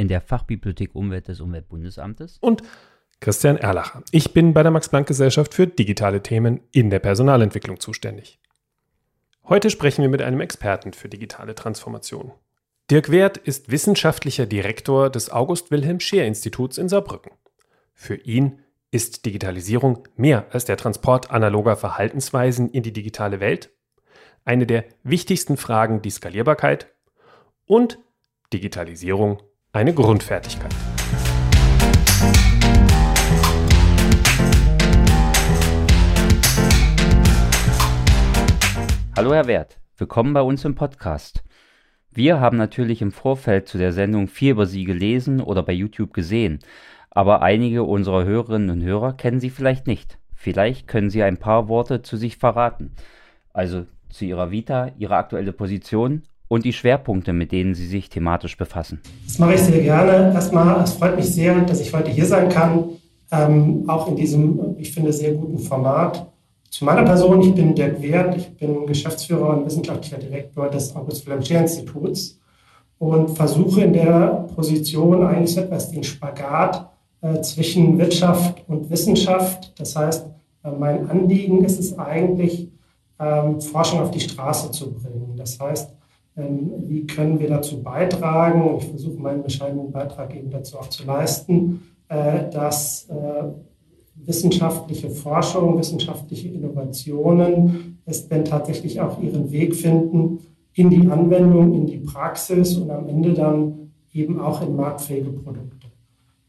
in der Fachbibliothek Umwelt des Umweltbundesamtes. Und Christian Erlacher. Ich bin bei der Max-Planck-Gesellschaft für digitale Themen in der Personalentwicklung zuständig. Heute sprechen wir mit einem Experten für digitale Transformation. Dirk Wert ist wissenschaftlicher Direktor des August Wilhelm Scheer Instituts in Saarbrücken. Für ihn ist Digitalisierung mehr als der Transport analoger Verhaltensweisen in die digitale Welt, eine der wichtigsten Fragen die Skalierbarkeit und Digitalisierung eine Grundfertigkeit. Hallo Herr Wert, willkommen bei uns im Podcast. Wir haben natürlich im Vorfeld zu der Sendung viel über Sie gelesen oder bei YouTube gesehen, aber einige unserer Hörerinnen und Hörer kennen Sie vielleicht nicht. Vielleicht können Sie ein paar Worte zu sich verraten. Also zu Ihrer Vita, Ihre aktuelle Position und die Schwerpunkte, mit denen Sie sich thematisch befassen. Das mache ich sehr gerne. Erstmal, es freut mich sehr, dass ich heute hier sein kann, ähm, auch in diesem, ich finde, sehr guten Format. Zu meiner Person, ich bin Dirk Wert, ich bin Geschäftsführer und wissenschaftlicher Direktor des August Wilhelm Scheer Instituts und versuche in der Position eigentlich etwas den Spagat äh, zwischen Wirtschaft und Wissenschaft. Das heißt, äh, mein Anliegen ist es eigentlich, ähm, Forschung auf die Straße zu bringen. Das heißt, wie können wir dazu beitragen? Ich versuche meinen bescheidenen Beitrag eben dazu auch zu leisten, äh, dass äh, wissenschaftliche Forschung, wissenschaftliche Innovationen es denn tatsächlich auch ihren Weg finden in die Anwendung, in die Praxis und am Ende dann eben auch in marktfähige Produkte.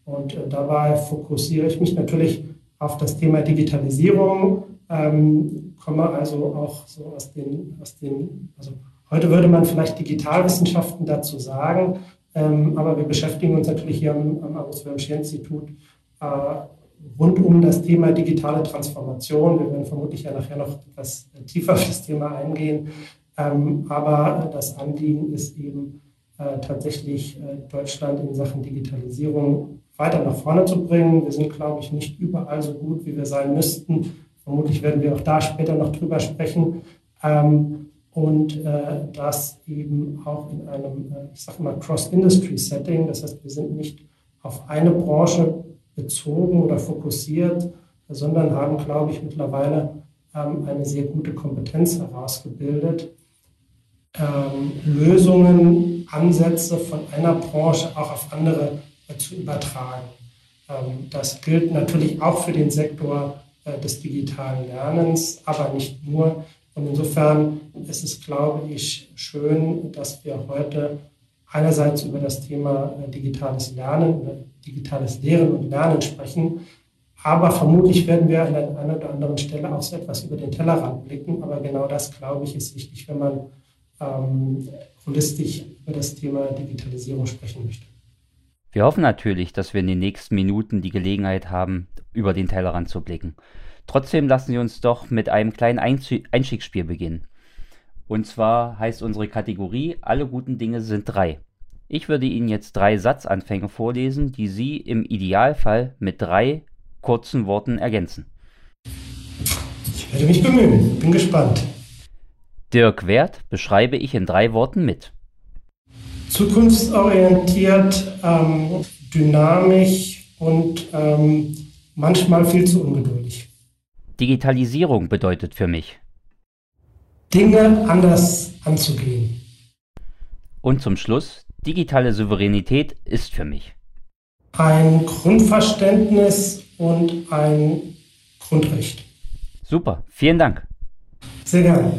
Und äh, dabei fokussiere ich mich natürlich auf das Thema Digitalisierung, ähm, komme also auch so aus den, aus den also Heute würde man vielleicht Digitalwissenschaften dazu sagen, ähm, aber wir beschäftigen uns natürlich hier am, am August-Wilhelm-Scheer-Institut äh, rund um das Thema digitale Transformation. Wir werden vermutlich ja nachher noch etwas tiefer auf das Thema eingehen. Ähm, aber das Anliegen ist eben äh, tatsächlich äh, Deutschland in Sachen Digitalisierung weiter nach vorne zu bringen. Wir sind, glaube ich, nicht überall so gut, wie wir sein müssten. Vermutlich werden wir auch da später noch drüber sprechen. Ähm, und äh, das eben auch in einem, äh, ich sage mal, Cross-Industry-Setting. Das heißt, wir sind nicht auf eine Branche bezogen oder fokussiert, sondern haben, glaube ich, mittlerweile ähm, eine sehr gute Kompetenz herausgebildet, ähm, Lösungen, Ansätze von einer Branche auch auf andere äh, zu übertragen. Ähm, das gilt natürlich auch für den Sektor äh, des digitalen Lernens, aber nicht nur. Und insofern ist es, glaube ich, schön, dass wir heute einerseits über das Thema äh, digitales Lernen digitales Lehren und Lernen sprechen. Aber vermutlich werden wir an einer oder anderen Stelle auch so etwas über den Tellerrand blicken. Aber genau das, glaube ich, ist wichtig, wenn man ähm, holistisch über das Thema Digitalisierung sprechen möchte. Wir hoffen natürlich, dass wir in den nächsten Minuten die Gelegenheit haben, über den Tellerrand zu blicken. Trotzdem lassen Sie uns doch mit einem kleinen Einstiegsspiel beginnen. Und zwar heißt unsere Kategorie Alle guten Dinge sind drei. Ich würde Ihnen jetzt drei Satzanfänge vorlesen, die Sie im Idealfall mit drei kurzen Worten ergänzen. Ich werde mich bemühen, bin gespannt. Dirk Wert beschreibe ich in drei Worten mit. Zukunftsorientiert, ähm, dynamisch und ähm, manchmal viel zu ungeduldig. Digitalisierung bedeutet für mich? Dinge anders anzugehen. Und zum Schluss, digitale Souveränität ist für mich. Ein Grundverständnis und ein Grundrecht. Super, vielen Dank. Sehr gerne.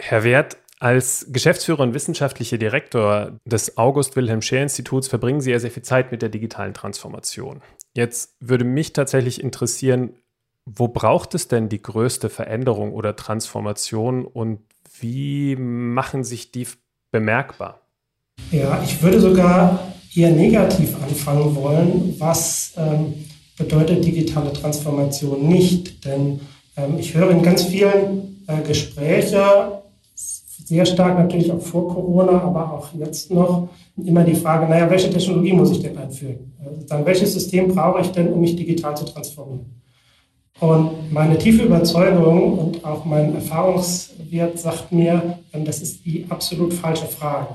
Herr Wert, als Geschäftsführer und wissenschaftlicher Direktor des August Wilhelm Scheer Instituts verbringen Sie ja sehr viel Zeit mit der digitalen Transformation. Jetzt würde mich tatsächlich interessieren, wo braucht es denn die größte Veränderung oder Transformation und wie machen sich die bemerkbar? Ja, ich würde sogar eher negativ anfangen wollen. Was ähm, bedeutet digitale Transformation nicht. Denn ähm, ich höre in ganz vielen äh, Gesprächen, sehr stark natürlich auch vor Corona, aber auch jetzt noch, immer die Frage, naja, welche Technologie muss ich denn einführen? Also dann welches System brauche ich denn, um mich digital zu transformieren? Und meine tiefe Überzeugung und auch mein Erfahrungswert sagt mir, ähm, das ist die absolut falsche Frage.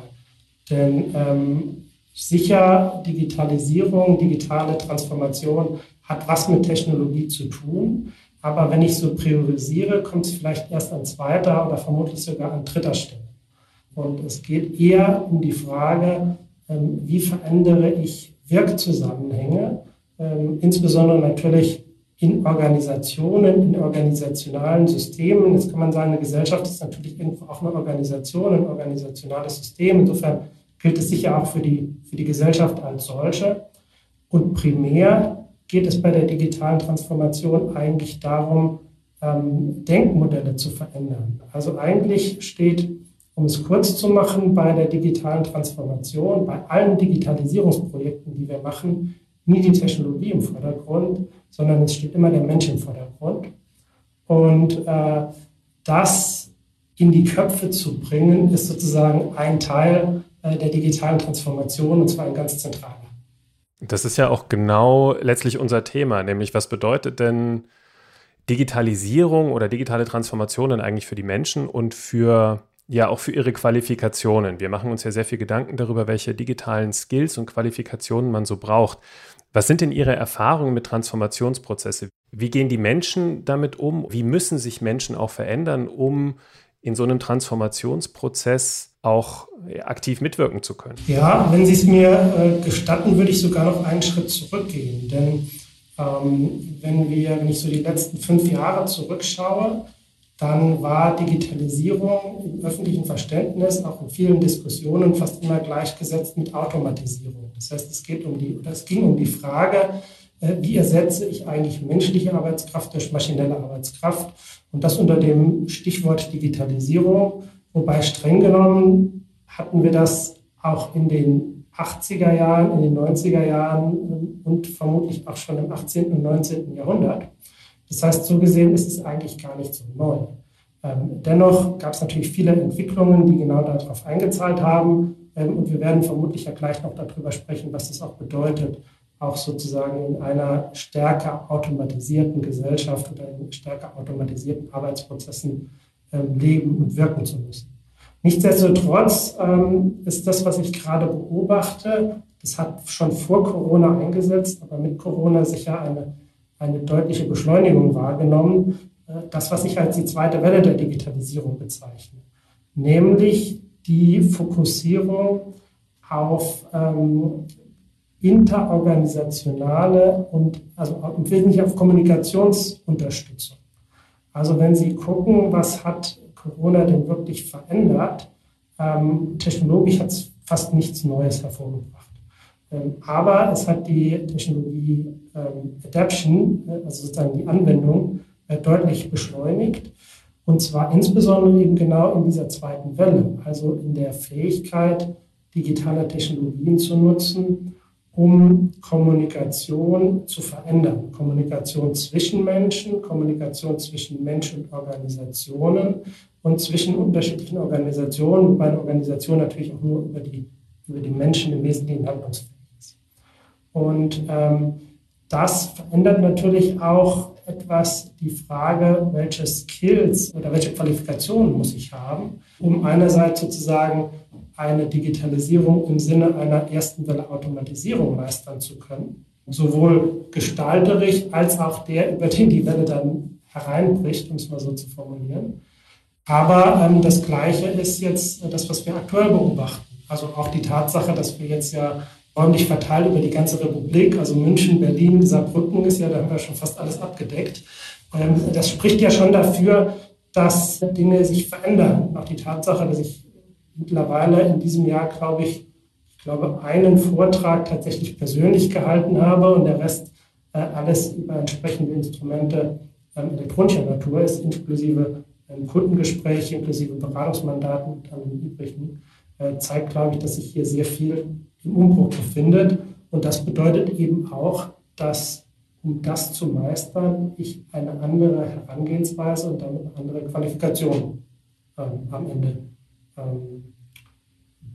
Denn ähm, sicher, Digitalisierung, digitale Transformation hat was mit Technologie zu tun. Aber wenn ich so priorisiere, kommt es vielleicht erst an zweiter oder vermutlich sogar an dritter Stelle. Und es geht eher um die Frage, ähm, wie verändere ich Wirkzusammenhänge, ähm, insbesondere natürlich in Organisationen, in organisationalen Systemen. Jetzt kann man sagen, eine Gesellschaft ist natürlich irgendwo auch eine Organisation, ein organisationales System. Insofern gilt es sicher auch für die, für die Gesellschaft als solche. Und primär geht es bei der digitalen Transformation eigentlich darum, ähm, Denkmodelle zu verändern. Also eigentlich steht, um es kurz zu machen, bei der digitalen Transformation, bei allen Digitalisierungsprojekten, die wir machen, nie die Technologie im Vordergrund, sondern es steht immer der Mensch im Vordergrund. Und äh, das in die Köpfe zu bringen, ist sozusagen ein Teil äh, der digitalen Transformation und zwar ein ganz zentraler. Das ist ja auch genau letztlich unser Thema, nämlich was bedeutet denn Digitalisierung oder digitale Transformationen eigentlich für die Menschen und für ja auch für ihre Qualifikationen. Wir machen uns ja sehr viel Gedanken darüber, welche digitalen Skills und Qualifikationen man so braucht. Was sind denn Ihre Erfahrungen mit Transformationsprozessen? Wie gehen die Menschen damit um? Wie müssen sich Menschen auch verändern, um in so einem Transformationsprozess auch aktiv mitwirken zu können? Ja, wenn Sie es mir äh, gestatten, würde ich sogar noch einen Schritt zurückgehen. Denn ähm, wenn, wir, wenn ich so die letzten fünf Jahre zurückschaue, dann war Digitalisierung im öffentlichen Verständnis, auch in vielen Diskussionen, fast immer gleichgesetzt mit Automatisierung. Das heißt, es, geht um die, es ging um die Frage, äh, wie ersetze ich eigentlich menschliche Arbeitskraft durch maschinelle Arbeitskraft? Und das unter dem Stichwort Digitalisierung. Wobei streng genommen hatten wir das auch in den 80er Jahren, in den 90er Jahren ähm, und vermutlich auch schon im 18. und 19. Jahrhundert. Das heißt, so gesehen ist es eigentlich gar nicht so neu. Ähm, dennoch gab es natürlich viele Entwicklungen, die genau darauf eingezahlt haben. Und wir werden vermutlich ja gleich noch darüber sprechen, was das auch bedeutet, auch sozusagen in einer stärker automatisierten Gesellschaft oder in stärker automatisierten Arbeitsprozessen ähm, leben und wirken zu müssen. Nichtsdestotrotz ähm, ist das, was ich gerade beobachte, das hat schon vor Corona eingesetzt, aber mit Corona sicher eine eine deutliche Beschleunigung wahrgenommen. Äh, das, was ich als die zweite Welle der Digitalisierung bezeichne, nämlich die Fokussierung auf ähm, interorganisationale und also im Wesentlichen auf Kommunikationsunterstützung. Also wenn Sie gucken, was hat Corona denn wirklich verändert, ähm, technologisch hat es fast nichts Neues hervorgebracht. Ähm, aber es hat die Technologie ähm, Adaption, äh, also sozusagen die Anwendung, äh, deutlich beschleunigt. Und zwar insbesondere eben genau in dieser zweiten Welle, also in der Fähigkeit, digitale Technologien zu nutzen, um Kommunikation zu verändern. Kommunikation zwischen Menschen, Kommunikation zwischen Menschen und Organisationen und zwischen unterschiedlichen Organisationen, wobei eine Organisation natürlich auch nur über die, über die Menschen im Wesentlichen handlungsfähig und ähm, das verändert natürlich auch etwas die Frage, welche Skills oder welche Qualifikationen muss ich haben, um einerseits sozusagen eine Digitalisierung im Sinne einer ersten Welle Automatisierung meistern zu können, sowohl gestalterisch als auch der, über den die Welle dann hereinbricht, um es mal so zu formulieren. Aber ähm, das Gleiche ist jetzt das, was wir aktuell beobachten. Also auch die Tatsache, dass wir jetzt ja räumlich verteilt über die ganze Republik. Also München, Berlin, Saarbrücken ist ja, da haben wir schon fast alles abgedeckt. Ähm, das spricht ja schon dafür, dass Dinge sich verändern. Auch die Tatsache, dass ich mittlerweile in diesem Jahr, glaube ich, ich glaube, einen Vortrag tatsächlich persönlich gehalten habe und der Rest äh, alles über entsprechende Instrumente ähm, elektronischer Natur ist, inklusive ähm, Kundengespräche, inklusive Beratungsmandaten und allem übrigen, äh, zeigt, glaube ich, dass sich hier sehr viel im Umbruch befindet. Und das bedeutet eben auch, dass um das zu meistern, ich eine andere Herangehensweise und damit eine andere Qualifikation ähm, am Ende ähm,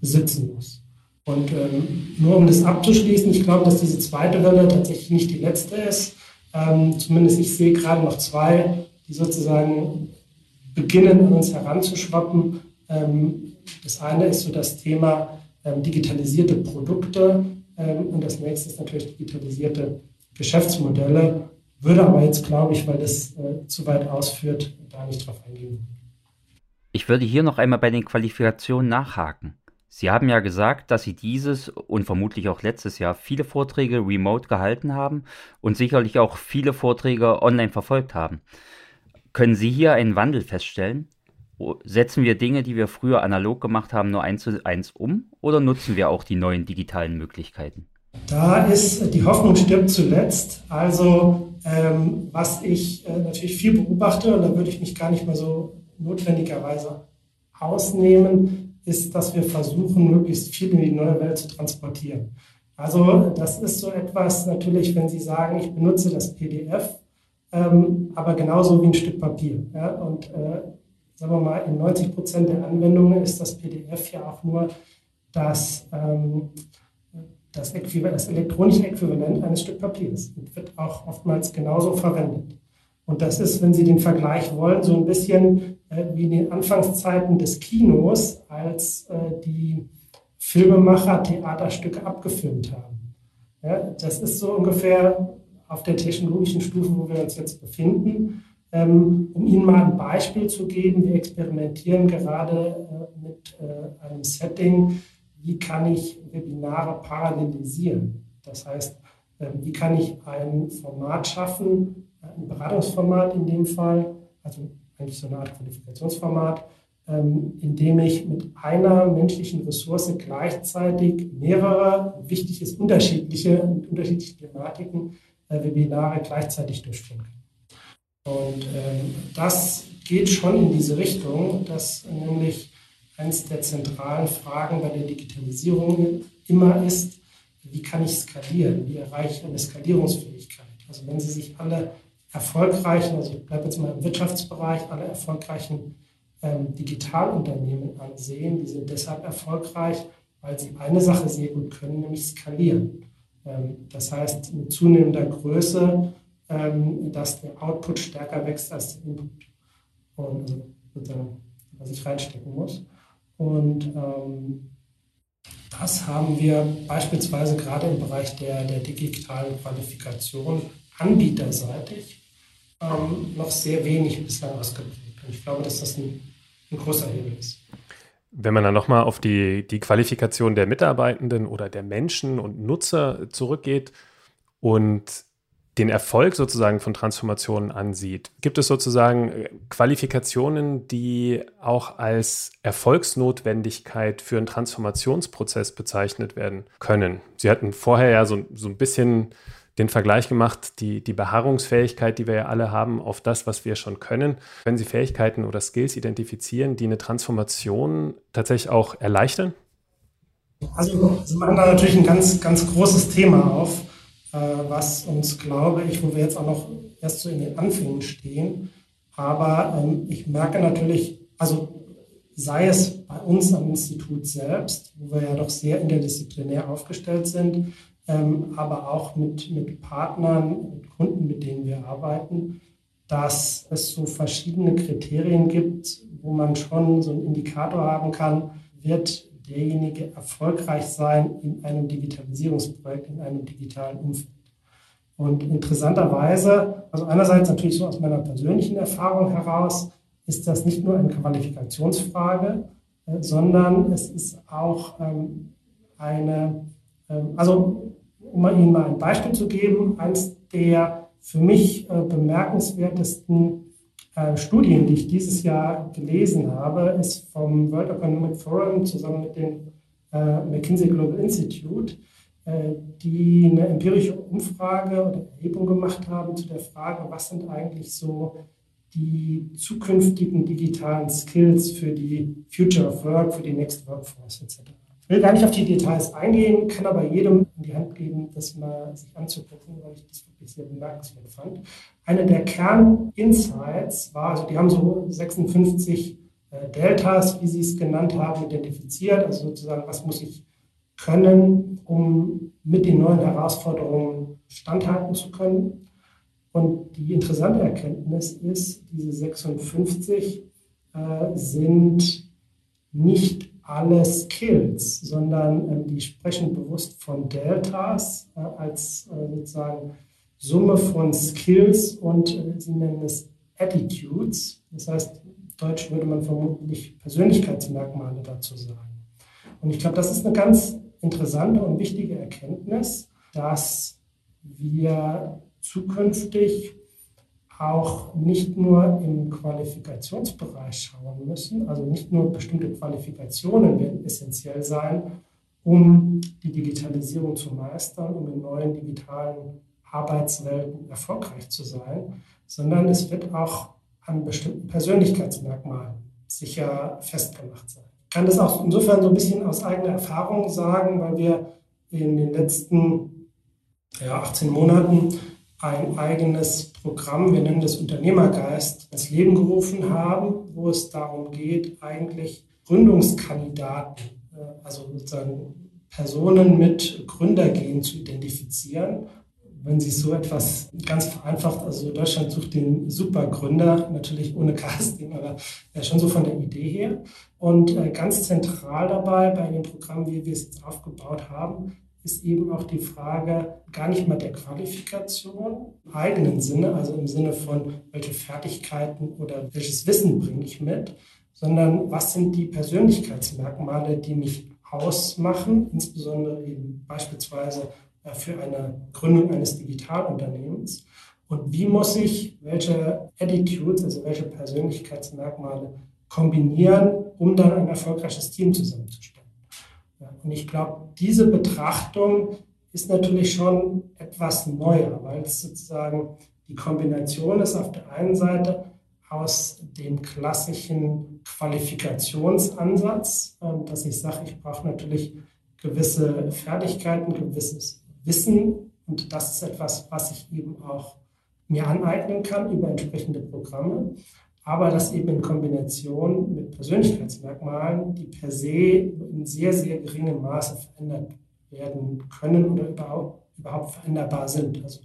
besitzen muss. Und ähm, nur um das abzuschließen, ich glaube, dass diese zweite Welle tatsächlich nicht die letzte ist. Ähm, zumindest ich sehe gerade noch zwei, die sozusagen beginnen, an uns heranzuschwappen. Ähm, das eine ist so das Thema digitalisierte Produkte ähm, und das nächste ist natürlich digitalisierte Geschäftsmodelle. Würde aber jetzt, glaube ich, weil das äh, zu weit ausführt, da nicht drauf eingehen. Ich würde hier noch einmal bei den Qualifikationen nachhaken. Sie haben ja gesagt, dass Sie dieses und vermutlich auch letztes Jahr viele Vorträge remote gehalten haben und sicherlich auch viele Vorträge online verfolgt haben. Können Sie hier einen Wandel feststellen? Setzen wir Dinge, die wir früher analog gemacht haben, nur eins zu eins um oder nutzen wir auch die neuen digitalen Möglichkeiten? Da ist die Hoffnung stirbt zuletzt. Also ähm, was ich äh, natürlich viel beobachte, und da würde ich mich gar nicht mal so notwendigerweise ausnehmen, ist, dass wir versuchen, möglichst viel in die neue Welt zu transportieren. Also das ist so etwas natürlich, wenn Sie sagen, ich benutze das PDF, ähm, aber genauso wie ein Stück Papier. Ja? Und äh, sagen wir mal, in 90 Prozent der Anwendungen ist das PDF ja auch nur das, ähm, das, das elektronische Äquivalent eines Stück Papiers und wird auch oftmals genauso verwendet. Und das ist, wenn Sie den Vergleich wollen, so ein bisschen äh, wie in den Anfangszeiten des Kinos, als äh, die Filmemacher Theaterstücke abgefilmt haben. Ja, das ist so ungefähr auf der technologischen Stufe, wo wir uns jetzt befinden. Ähm, um Ihnen mal ein Beispiel zu geben, wir experimentieren gerade äh, mit äh, einem Setting, wie kann ich Webinare parallelisieren. Das heißt, ähm, wie kann ich ein Format schaffen, ein Beratungsformat in dem Fall, also eigentlich so eine Art Qualifikationsformat, ähm, in dem ich mit einer menschlichen Ressource gleichzeitig mehrere wichtige, unterschiedliche, unterschiedliche Thematiken äh, Webinare gleichzeitig durchführen kann. Und ähm, das geht schon in diese Richtung, dass nämlich eines der zentralen Fragen bei der Digitalisierung immer ist, wie kann ich skalieren? Wie erreiche ich eine Skalierungsfähigkeit? Also wenn Sie sich alle erfolgreichen, also ich bleibe jetzt mal im Wirtschaftsbereich, alle erfolgreichen ähm, Digitalunternehmen ansehen, die sind deshalb erfolgreich, weil sie eine Sache sehr gut können, nämlich skalieren. Ähm, das heißt, mit zunehmender Größe ähm, dass der Output stärker wächst als der Input. Und also, was ich reinstecken muss. Und ähm, das haben wir beispielsweise gerade im Bereich der, der digitalen Qualifikation anbieterseitig ähm, noch sehr wenig bislang ausgeprägt. Und ich glaube, dass das ein, ein großer Hebel ist. Wenn man dann nochmal auf die, die Qualifikation der Mitarbeitenden oder der Menschen und Nutzer zurückgeht und den Erfolg sozusagen von Transformationen ansieht, gibt es sozusagen äh, Qualifikationen, die auch als Erfolgsnotwendigkeit für einen Transformationsprozess bezeichnet werden können. Sie hatten vorher ja so, so ein bisschen den Vergleich gemacht, die, die Beharrungsfähigkeit, die wir ja alle haben, auf das, was wir schon können. Wenn Sie Fähigkeiten oder Skills identifizieren, die eine Transformation tatsächlich auch erleichtern? Also Sie machen da natürlich ein ganz, ganz großes Thema auf. Äh, was uns, glaube ich, wo wir jetzt auch noch erst so in den Anfängen stehen. Aber ähm, ich merke natürlich, also sei es bei uns am Institut selbst, wo wir ja doch sehr interdisziplinär aufgestellt sind, ähm, aber auch mit, mit Partnern, mit Kunden, mit denen wir arbeiten, dass es so verschiedene Kriterien gibt, wo man schon so einen Indikator haben kann, wird derjenige erfolgreich sein in einem Digitalisierungsprojekt, in einem digitalen Umfeld. Und interessanterweise, also einerseits natürlich so aus meiner persönlichen Erfahrung heraus, ist das nicht nur eine Qualifikationsfrage, äh, sondern es ist auch ähm, eine, ähm, also um Ihnen mal ein Beispiel zu geben, eines der für mich äh, bemerkenswertesten Studien, die ich dieses Jahr gelesen habe, ist vom World Economic Forum zusammen mit dem äh, McKinsey Global Institute, äh, die eine empirische Umfrage oder Erhebung gemacht haben zu der Frage, was sind eigentlich so die zukünftigen digitalen Skills für die Future of Work, für die Next Workforce etc. Ich will gar nicht auf die Details eingehen, kann aber jedem in die Hand geben, das mal sich anzugucken, weil ich das wirklich sehr bemerkenswert fand. Eine der Kerninsights war, also die haben so 56 äh, Deltas, wie sie es genannt haben, identifiziert, also sozusagen, was muss ich können, um mit den neuen Herausforderungen standhalten zu können. Und die interessante Erkenntnis ist, diese 56 äh, sind nicht alle Skills, sondern äh, die sprechen bewusst von Deltas äh, als äh, sozusagen Summe von Skills und äh, sie nennen es Attitudes. Das heißt, Deutsch würde man vermutlich Persönlichkeitsmerkmale dazu sagen. Und ich glaube, das ist eine ganz interessante und wichtige Erkenntnis, dass wir zukünftig auch nicht nur im Qualifikationsbereich schauen müssen, also nicht nur bestimmte Qualifikationen werden essentiell sein, um die Digitalisierung zu meistern, um in neuen digitalen Arbeitswelten erfolgreich zu sein, sondern es wird auch an bestimmten Persönlichkeitsmerkmalen sicher festgemacht sein. Ich kann das auch insofern so ein bisschen aus eigener Erfahrung sagen, weil wir in den letzten ja, 18 Monaten ein eigenes Programm, wir nennen das Unternehmergeist, ins Leben gerufen haben, wo es darum geht, eigentlich Gründungskandidaten, äh, also sozusagen Personen mit Gründergehen zu identifizieren. Wenn Sie so etwas ganz vereinfacht, also Deutschland sucht den Supergründer, natürlich ohne Casting, aber schon so von der Idee her. Und äh, ganz zentral dabei bei dem Programm, wie wir es jetzt aufgebaut haben, ist eben auch die Frage gar nicht mal der Qualifikation im eigenen Sinne, also im Sinne von, welche Fertigkeiten oder welches Wissen bringe ich mit, sondern was sind die Persönlichkeitsmerkmale, die mich ausmachen, insbesondere eben beispielsweise äh, für eine Gründung eines Digitalunternehmens. Und wie muss ich welche Attitudes, also welche Persönlichkeitsmerkmale kombinieren, um dann ein erfolgreiches Team zusammenzustellen? Und ich glaube, diese Betrachtung ist natürlich schon etwas neuer, weil es sozusagen die Kombination ist auf der einen Seite aus dem klassischen Qualifikationsansatz, ähm, dass ich sage, ich brauche natürlich gewisse Fertigkeiten, gewisses Wissen. Und das ist etwas, was ich eben auch mir aneignen kann über entsprechende Programme aber das eben in Kombination mit Persönlichkeitsmerkmalen, die per se in sehr, sehr geringem Maße verändert werden können oder überhaupt, überhaupt veränderbar sind. Also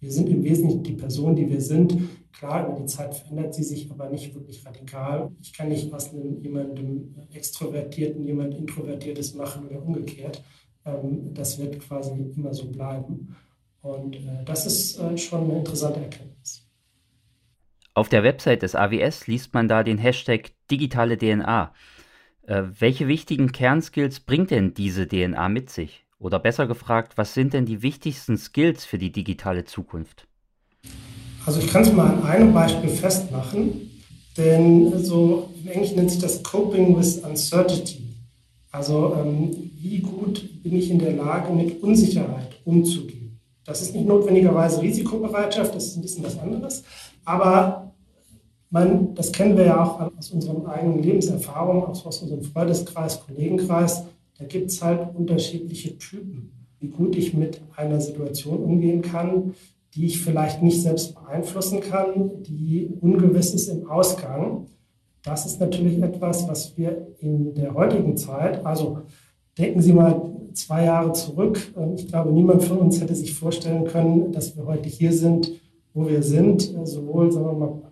wir sind im Wesentlichen die Person, die wir sind. Klar, über die Zeit verändert sie sich, aber nicht wirklich radikal. Ich kann nicht aus einem jemandem Extrovertierten jemand Introvertiertes machen oder umgekehrt. Ähm, das wird quasi immer so bleiben. Und äh, das ist äh, schon eine interessante Erkenntnis. Auf der Website des AWS liest man da den Hashtag digitale DNA. Äh, welche wichtigen Kernskills bringt denn diese DNA mit sich? Oder besser gefragt, was sind denn die wichtigsten Skills für die digitale Zukunft? Also ich kann es mal an einem Beispiel festmachen, denn so im Englischen nennt sich das Coping with Uncertainty. Also ähm, wie gut bin ich in der Lage, mit Unsicherheit umzugehen? Das ist nicht notwendigerweise Risikobereitschaft, das ist ein bisschen was anderes. Aber man, das kennen wir ja auch aus unseren eigenen Lebenserfahrungen, auch aus unserem Freundeskreis, Kollegenkreis. Da gibt es halt unterschiedliche Typen, wie gut ich mit einer Situation umgehen kann, die ich vielleicht nicht selbst beeinflussen kann, die ungewiss ist im Ausgang. Das ist natürlich etwas, was wir in der heutigen Zeit, also denken Sie mal zwei Jahre zurück. Ich glaube, niemand von uns hätte sich vorstellen können, dass wir heute hier sind wo wir sind, äh, sowohl sagen wir mal,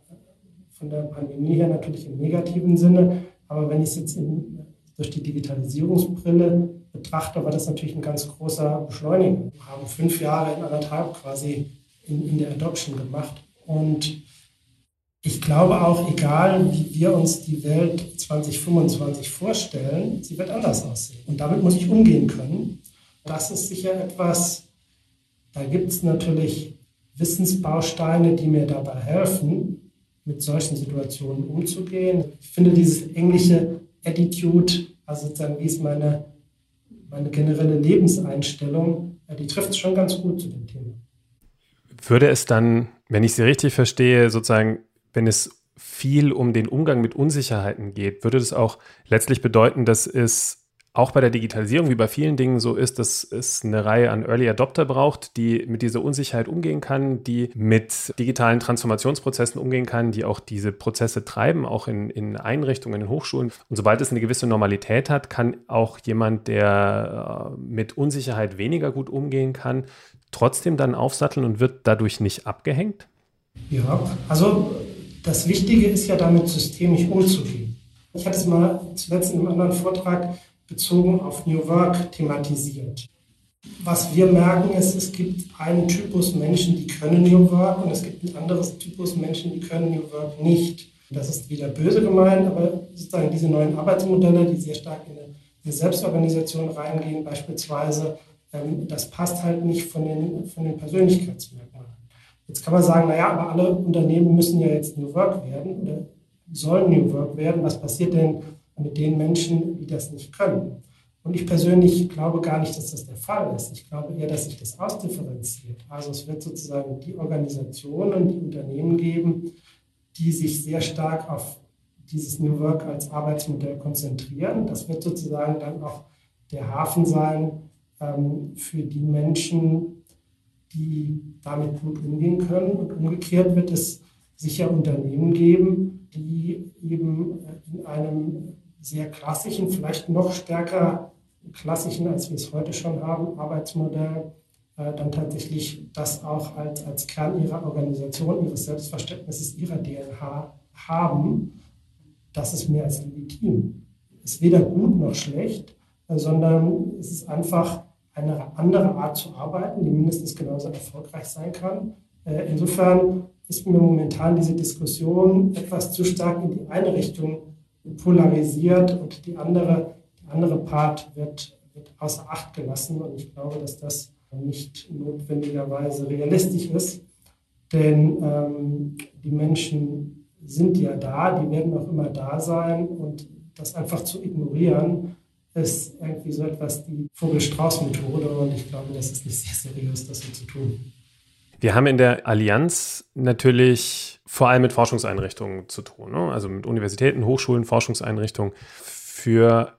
von der Pandemie her natürlich im negativen Sinne, aber wenn ich es jetzt in, durch die Digitalisierungsbrille betrachte, war das natürlich ein ganz großer Beschleuniger. Wir haben fünf Jahre in anderthalb quasi in, in der Adoption gemacht. Und ich glaube auch, egal wie wir uns die Welt 2025 vorstellen, sie wird anders aussehen. Und damit muss ich umgehen können. Das ist sicher etwas, da gibt es natürlich Wissensbausteine, die mir dabei helfen, mit solchen Situationen umzugehen. Ich finde dieses englische Attitude, also sozusagen, wie ist meine, meine generelle Lebenseinstellung, die trifft schon ganz gut zu dem Thema. Würde es dann, wenn ich Sie richtig verstehe, sozusagen, wenn es viel um den Umgang mit Unsicherheiten geht, würde das auch letztlich bedeuten, dass es auch bei der Digitalisierung wie bei vielen Dingen so ist, dass es eine Reihe an Early Adopter braucht, die mit dieser Unsicherheit umgehen kann, die mit digitalen Transformationsprozessen umgehen kann, die auch diese Prozesse treiben, auch in, in Einrichtungen, in Hochschulen. Und sobald es eine gewisse Normalität hat, kann auch jemand, der äh, mit Unsicherheit weniger gut umgehen kann, trotzdem dann aufsatteln und wird dadurch nicht abgehängt? Ja, also das Wichtige ist ja damit systemisch umzugehen. Ich hatte es mal zuletzt in einem anderen Vortrag bezogen auf New Work thematisiert. Was wir merken ist, es gibt einen Typus Menschen, die können New Work und es gibt ein anderes Typus Menschen, die können New Work nicht. Das ist wieder böse gemeint, aber sozusagen diese neuen Arbeitsmodelle, die sehr stark in eine Selbstorganisation reingehen, beispielsweise, ähm, das passt halt nicht von den, von den Persönlichkeitsmerkmalen. Jetzt kann man sagen, naja, aber alle Unternehmen müssen ja jetzt New Work werden oder sollen New Work werden. Was passiert denn mit den Menschen, die das nicht können. Und ich persönlich glaube gar nicht, dass das der Fall ist. Ich glaube eher, dass sich das ausdifferenziert. Also es wird sozusagen die Organisationen, die Unternehmen geben, die sich sehr stark auf dieses New Work als Arbeitsmodell konzentrieren. Das wird sozusagen dann auch der Hafen sein ähm, für die Menschen, die damit gut umgehen können. Und umgekehrt wird es sicher Unternehmen geben, die eben in einem sehr klassischen, vielleicht noch stärker klassischen, als wir es heute schon haben, Arbeitsmodell, äh, dann tatsächlich das auch als, als Kern ihrer Organisation, ihres Selbstverständnisses, ihrer DNA haben, das ist mehr als legitim. Ist weder gut noch schlecht, äh, sondern es ist einfach eine andere Art zu arbeiten, die mindestens genauso erfolgreich sein kann. Äh, insofern ist mir momentan diese Diskussion etwas zu stark in die eine Richtung polarisiert und die andere, der andere Part wird, wird außer Acht gelassen. Und ich glaube, dass das nicht notwendigerweise realistisch ist, denn ähm, die Menschen sind ja da, die werden auch immer da sein und das einfach zu ignorieren, ist irgendwie so etwas die Vogel-Strauß-Methode und ich glaube, das ist nicht sehr seriös, das so zu tun. Wir haben in der Allianz natürlich vor allem mit Forschungseinrichtungen zu tun, ne? also mit Universitäten, Hochschulen, Forschungseinrichtungen. Für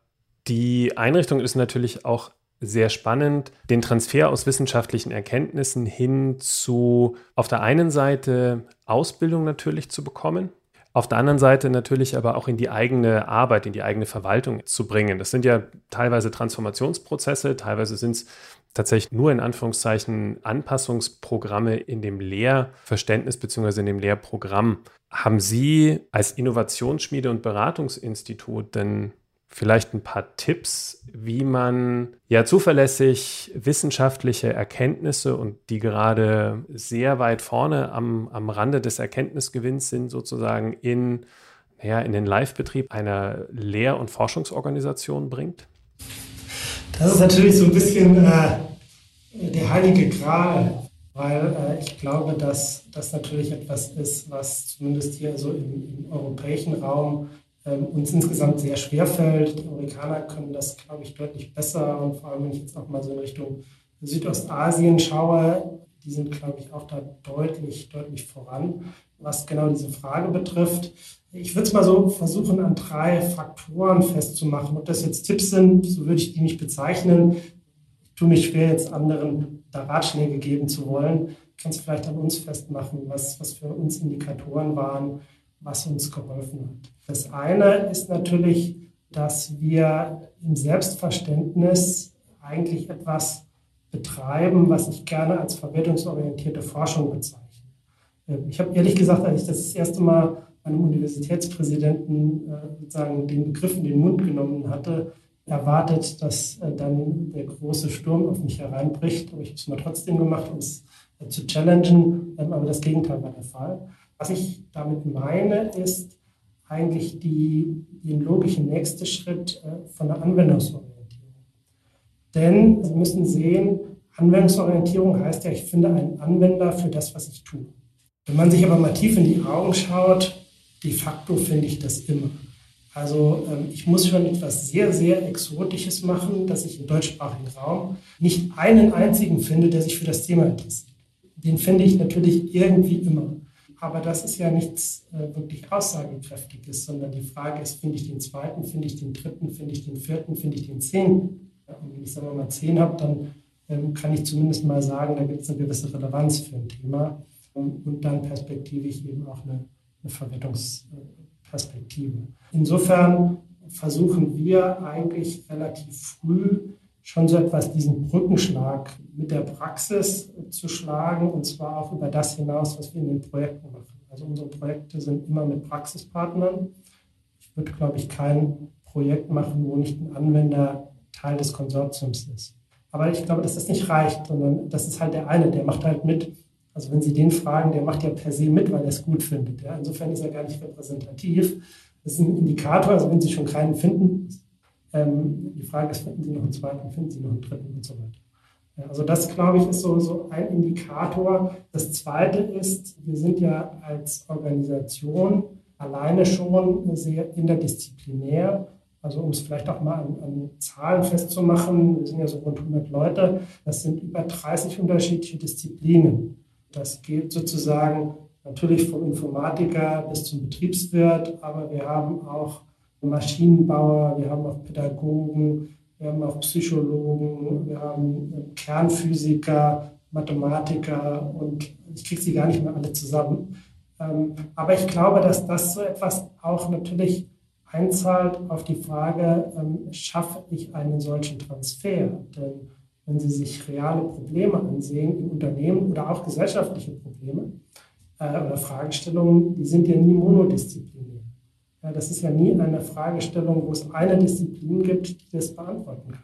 die Einrichtung ist natürlich auch sehr spannend, den Transfer aus wissenschaftlichen Erkenntnissen hin zu auf der einen Seite Ausbildung natürlich zu bekommen, auf der anderen Seite natürlich aber auch in die eigene Arbeit, in die eigene Verwaltung zu bringen. Das sind ja teilweise Transformationsprozesse, teilweise sind es tatsächlich nur in Anführungszeichen Anpassungsprogramme in dem Lehrverständnis bzw. in dem Lehrprogramm. Haben Sie als Innovationsschmiede und Beratungsinstitut denn vielleicht ein paar Tipps, wie man ja zuverlässig wissenschaftliche Erkenntnisse und die gerade sehr weit vorne am, am Rande des Erkenntnisgewinns sind, sozusagen in, ja, in den Live-Betrieb einer Lehr- und Forschungsorganisation bringt? Das ist natürlich so ein bisschen äh, der heilige Gral, weil äh, ich glaube, dass das natürlich etwas ist, was zumindest hier so im, im europäischen Raum äh, uns insgesamt sehr schwer fällt. Die Amerikaner können das, glaube ich, deutlich besser und vor allem, wenn ich jetzt auch mal so in Richtung Südostasien schaue, die sind, glaube ich, auch da deutlich, deutlich voran, was genau diese Frage betrifft. Ich würde es mal so versuchen, an drei Faktoren festzumachen. Ob das jetzt Tipps sind, so würde ich die nicht bezeichnen. Ich tue mich schwer, jetzt anderen da Ratschläge geben zu wollen. Ich kann es vielleicht an uns festmachen, was, was für uns Indikatoren waren, was uns geholfen hat. Das eine ist natürlich, dass wir im Selbstverständnis eigentlich etwas betreiben, was ich gerne als verwertungsorientierte Forschung bezeichne. Ich habe ehrlich gesagt, als ich das, das erste Mal einem Universitätspräsidenten äh, sozusagen den Begriff in den Mund genommen hatte, erwartet, dass äh, dann der große Sturm auf mich hereinbricht. Aber ich habe es mal trotzdem gemacht, um es äh, zu challengen. Ähm, aber das Gegenteil war der Fall. Was ich damit meine, ist eigentlich die, den logischen nächste Schritt von der Anwendungsorientierung. Denn Sie müssen sehen, Anwendungsorientierung heißt ja, ich finde einen Anwender für das, was ich tue. Wenn man sich aber mal tief in die Augen schaut, de facto finde ich das immer. Also ähm, ich muss schon etwas sehr, sehr Exotisches machen, dass ich im deutschsprachigen Raum nicht einen einzigen finde, der sich für das Thema interessiert. Den finde ich natürlich irgendwie immer. aber das ist ja nichts äh, wirklich Aussagekräftiges, sondern die Frage ist, finde ich den zweiten, finde ich den dritten, finde ich den vierten, finde ich den zehnten? Ja, und wenn ich sagen wir mal zehn habe, dann ähm, kann ich zumindest mal sagen, da gibt es eine gewisse Relevanz für ein Thema ähm, und dann perspektivisch eben auch eine, eine Verwertungsperspektive. Insofern versuchen wir eigentlich relativ früh schon so etwas diesen Brückenschlag mit der Praxis zu schlagen und zwar auch über das hinaus, was wir in den Projekten machen. Also unsere Projekte sind immer mit Praxispartnern. Ich würde, glaube ich, kein Projekt machen, wo nicht ein Anwender Teil des Konsortiums ist. Aber ich glaube, dass das nicht reicht, sondern das ist halt der eine, der macht halt mit. Also wenn Sie den fragen, der macht ja per se mit, weil er es gut findet. Ja? Insofern ist er gar nicht repräsentativ. Das ist ein Indikator, also wenn Sie schon keinen finden, ähm, die Frage ist, finden Sie noch einen zweiten, finden Sie noch einen dritten und so weiter. Ja, also das, glaube ich, ist so, so ein Indikator. Das Zweite ist, wir sind ja als Organisation alleine schon sehr interdisziplinär. Also um es vielleicht auch mal an, an, Zahlen festzumachen, wir sind ja so rund 100 Leute, das sind über 30 unterschiedliche Disziplinen. Das geht sozusagen natürlich vom Informatiker bis zum Betriebswirt, aber wir haben auch Maschinenbauer, wir haben auch Pädagogen, wir haben auch Psychologen, wir haben Kernphysiker, Mathematiker und ich kriege sie gar nicht mehr alle zusammen. Ähm, aber ich glaube, dass das so etwas auch natürlich einzahlt auf die Frage, ähm, schaffe ich einen solchen Transfer? Denn wenn Sie sich reale Probleme ansehen im Unternehmen oder auch gesellschaftliche Probleme äh, oder Fragestellungen, die sind ja nie monodisziplinär. Ja, das ist ja nie eine Fragestellung, wo es eine Disziplin gibt, die das beantworten kann,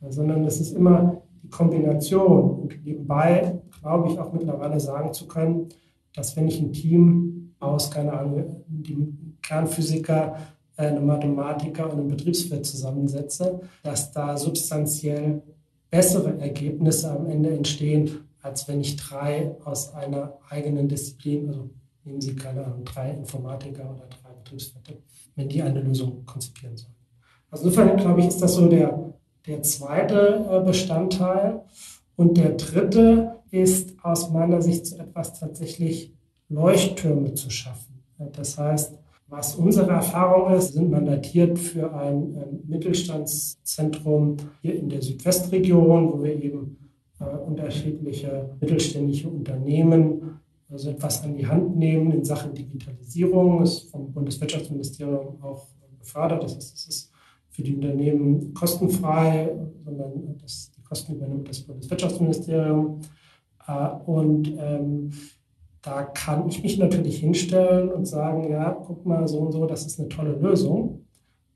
ja, sondern es ist immer die Kombination. Und nebenbei glaube ich auch mittlerweile sagen zu können, dass wenn ich ein Team aus, keine Ahnung, die Kernphysiker, äh, eine Mathematiker und einen Betriebswirt zusammensetze, dass da substanziell bessere Ergebnisse am Ende entstehen, als wenn ich drei aus einer eigenen Disziplin, also nehmen Sie keine Ahnung, drei Informatiker oder drei Betriebswirte, wenn die eine Lösung konzipieren sollen. Also insofern, glaube ich, ist das so der, der zweite äh, Bestandteil. Und der dritte ist aus meiner Sicht so etwas tatsächlich Leuchttürme zu schaffen. Das heißt, was unsere Erfahrung ist, sind mandatiert für ein ähm, Mittelstandszentrum hier in der Südwestregion, wo wir eben äh, unterschiedliche mittelständische Unternehmen also etwas an die Hand nehmen in Sachen Digitalisierung. Das ist vom Bundeswirtschaftsministerium auch gefördert. Das heißt, es ist für die Unternehmen kostenfrei, sondern das, die Kosten übernimmt das Bundeswirtschaftsministerium. Äh, und ähm, da kann ich mich natürlich hinstellen und sagen, ja, guck mal, so und so, das ist eine tolle Lösung.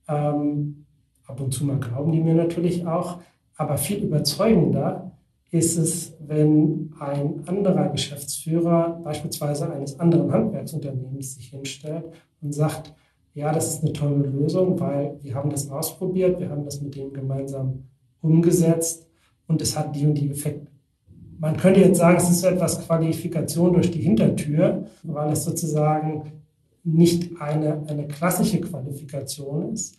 Ähm, ab und zu mal glauben die mir natürlich auch, aber viel überzeugender ist es, wenn ein anderer Geschäftsführer beispielsweise eines anderen Handwerksunternehmens sich hinstellt und sagt, ja, das ist eine tolle Lösung, weil wir haben das ausprobiert, wir haben das mit denen gemeinsam umgesetzt und es hat die und die Effekte. Man könnte jetzt sagen, es ist so etwas Qualifikation durch die Hintertür, weil es sozusagen nicht eine, eine klassische Qualifikation ist,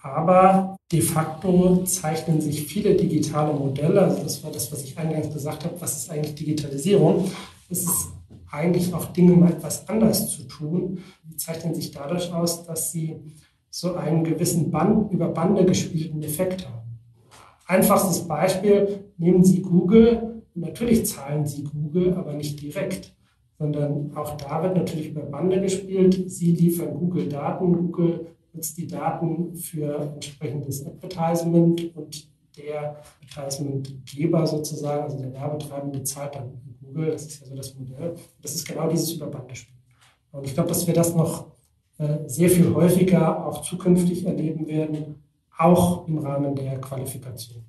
aber de facto zeichnen sich viele digitale Modelle, also das war das, was ich eingangs gesagt habe, was ist eigentlich Digitalisierung? Es ist eigentlich auch Dinge mal etwas anders zu tun. Die zeichnen sich dadurch aus, dass sie so einen gewissen Band, über Bande gespielten Effekt haben. Einfachstes Beispiel, nehmen Sie Google, natürlich zahlen Sie Google, aber nicht direkt, sondern auch da wird natürlich über Bande gespielt. Sie liefern Google Daten, Google nutzt die Daten für entsprechendes Advertisement und der Advertisementgeber sozusagen, also der Werbetreibende, zahlt dann Google. Das ist ja so das Modell. Das ist genau dieses Überbandespiel. Und ich glaube, dass wir das noch äh, sehr viel häufiger auch zukünftig erleben werden, auch im Rahmen der Qualifikation.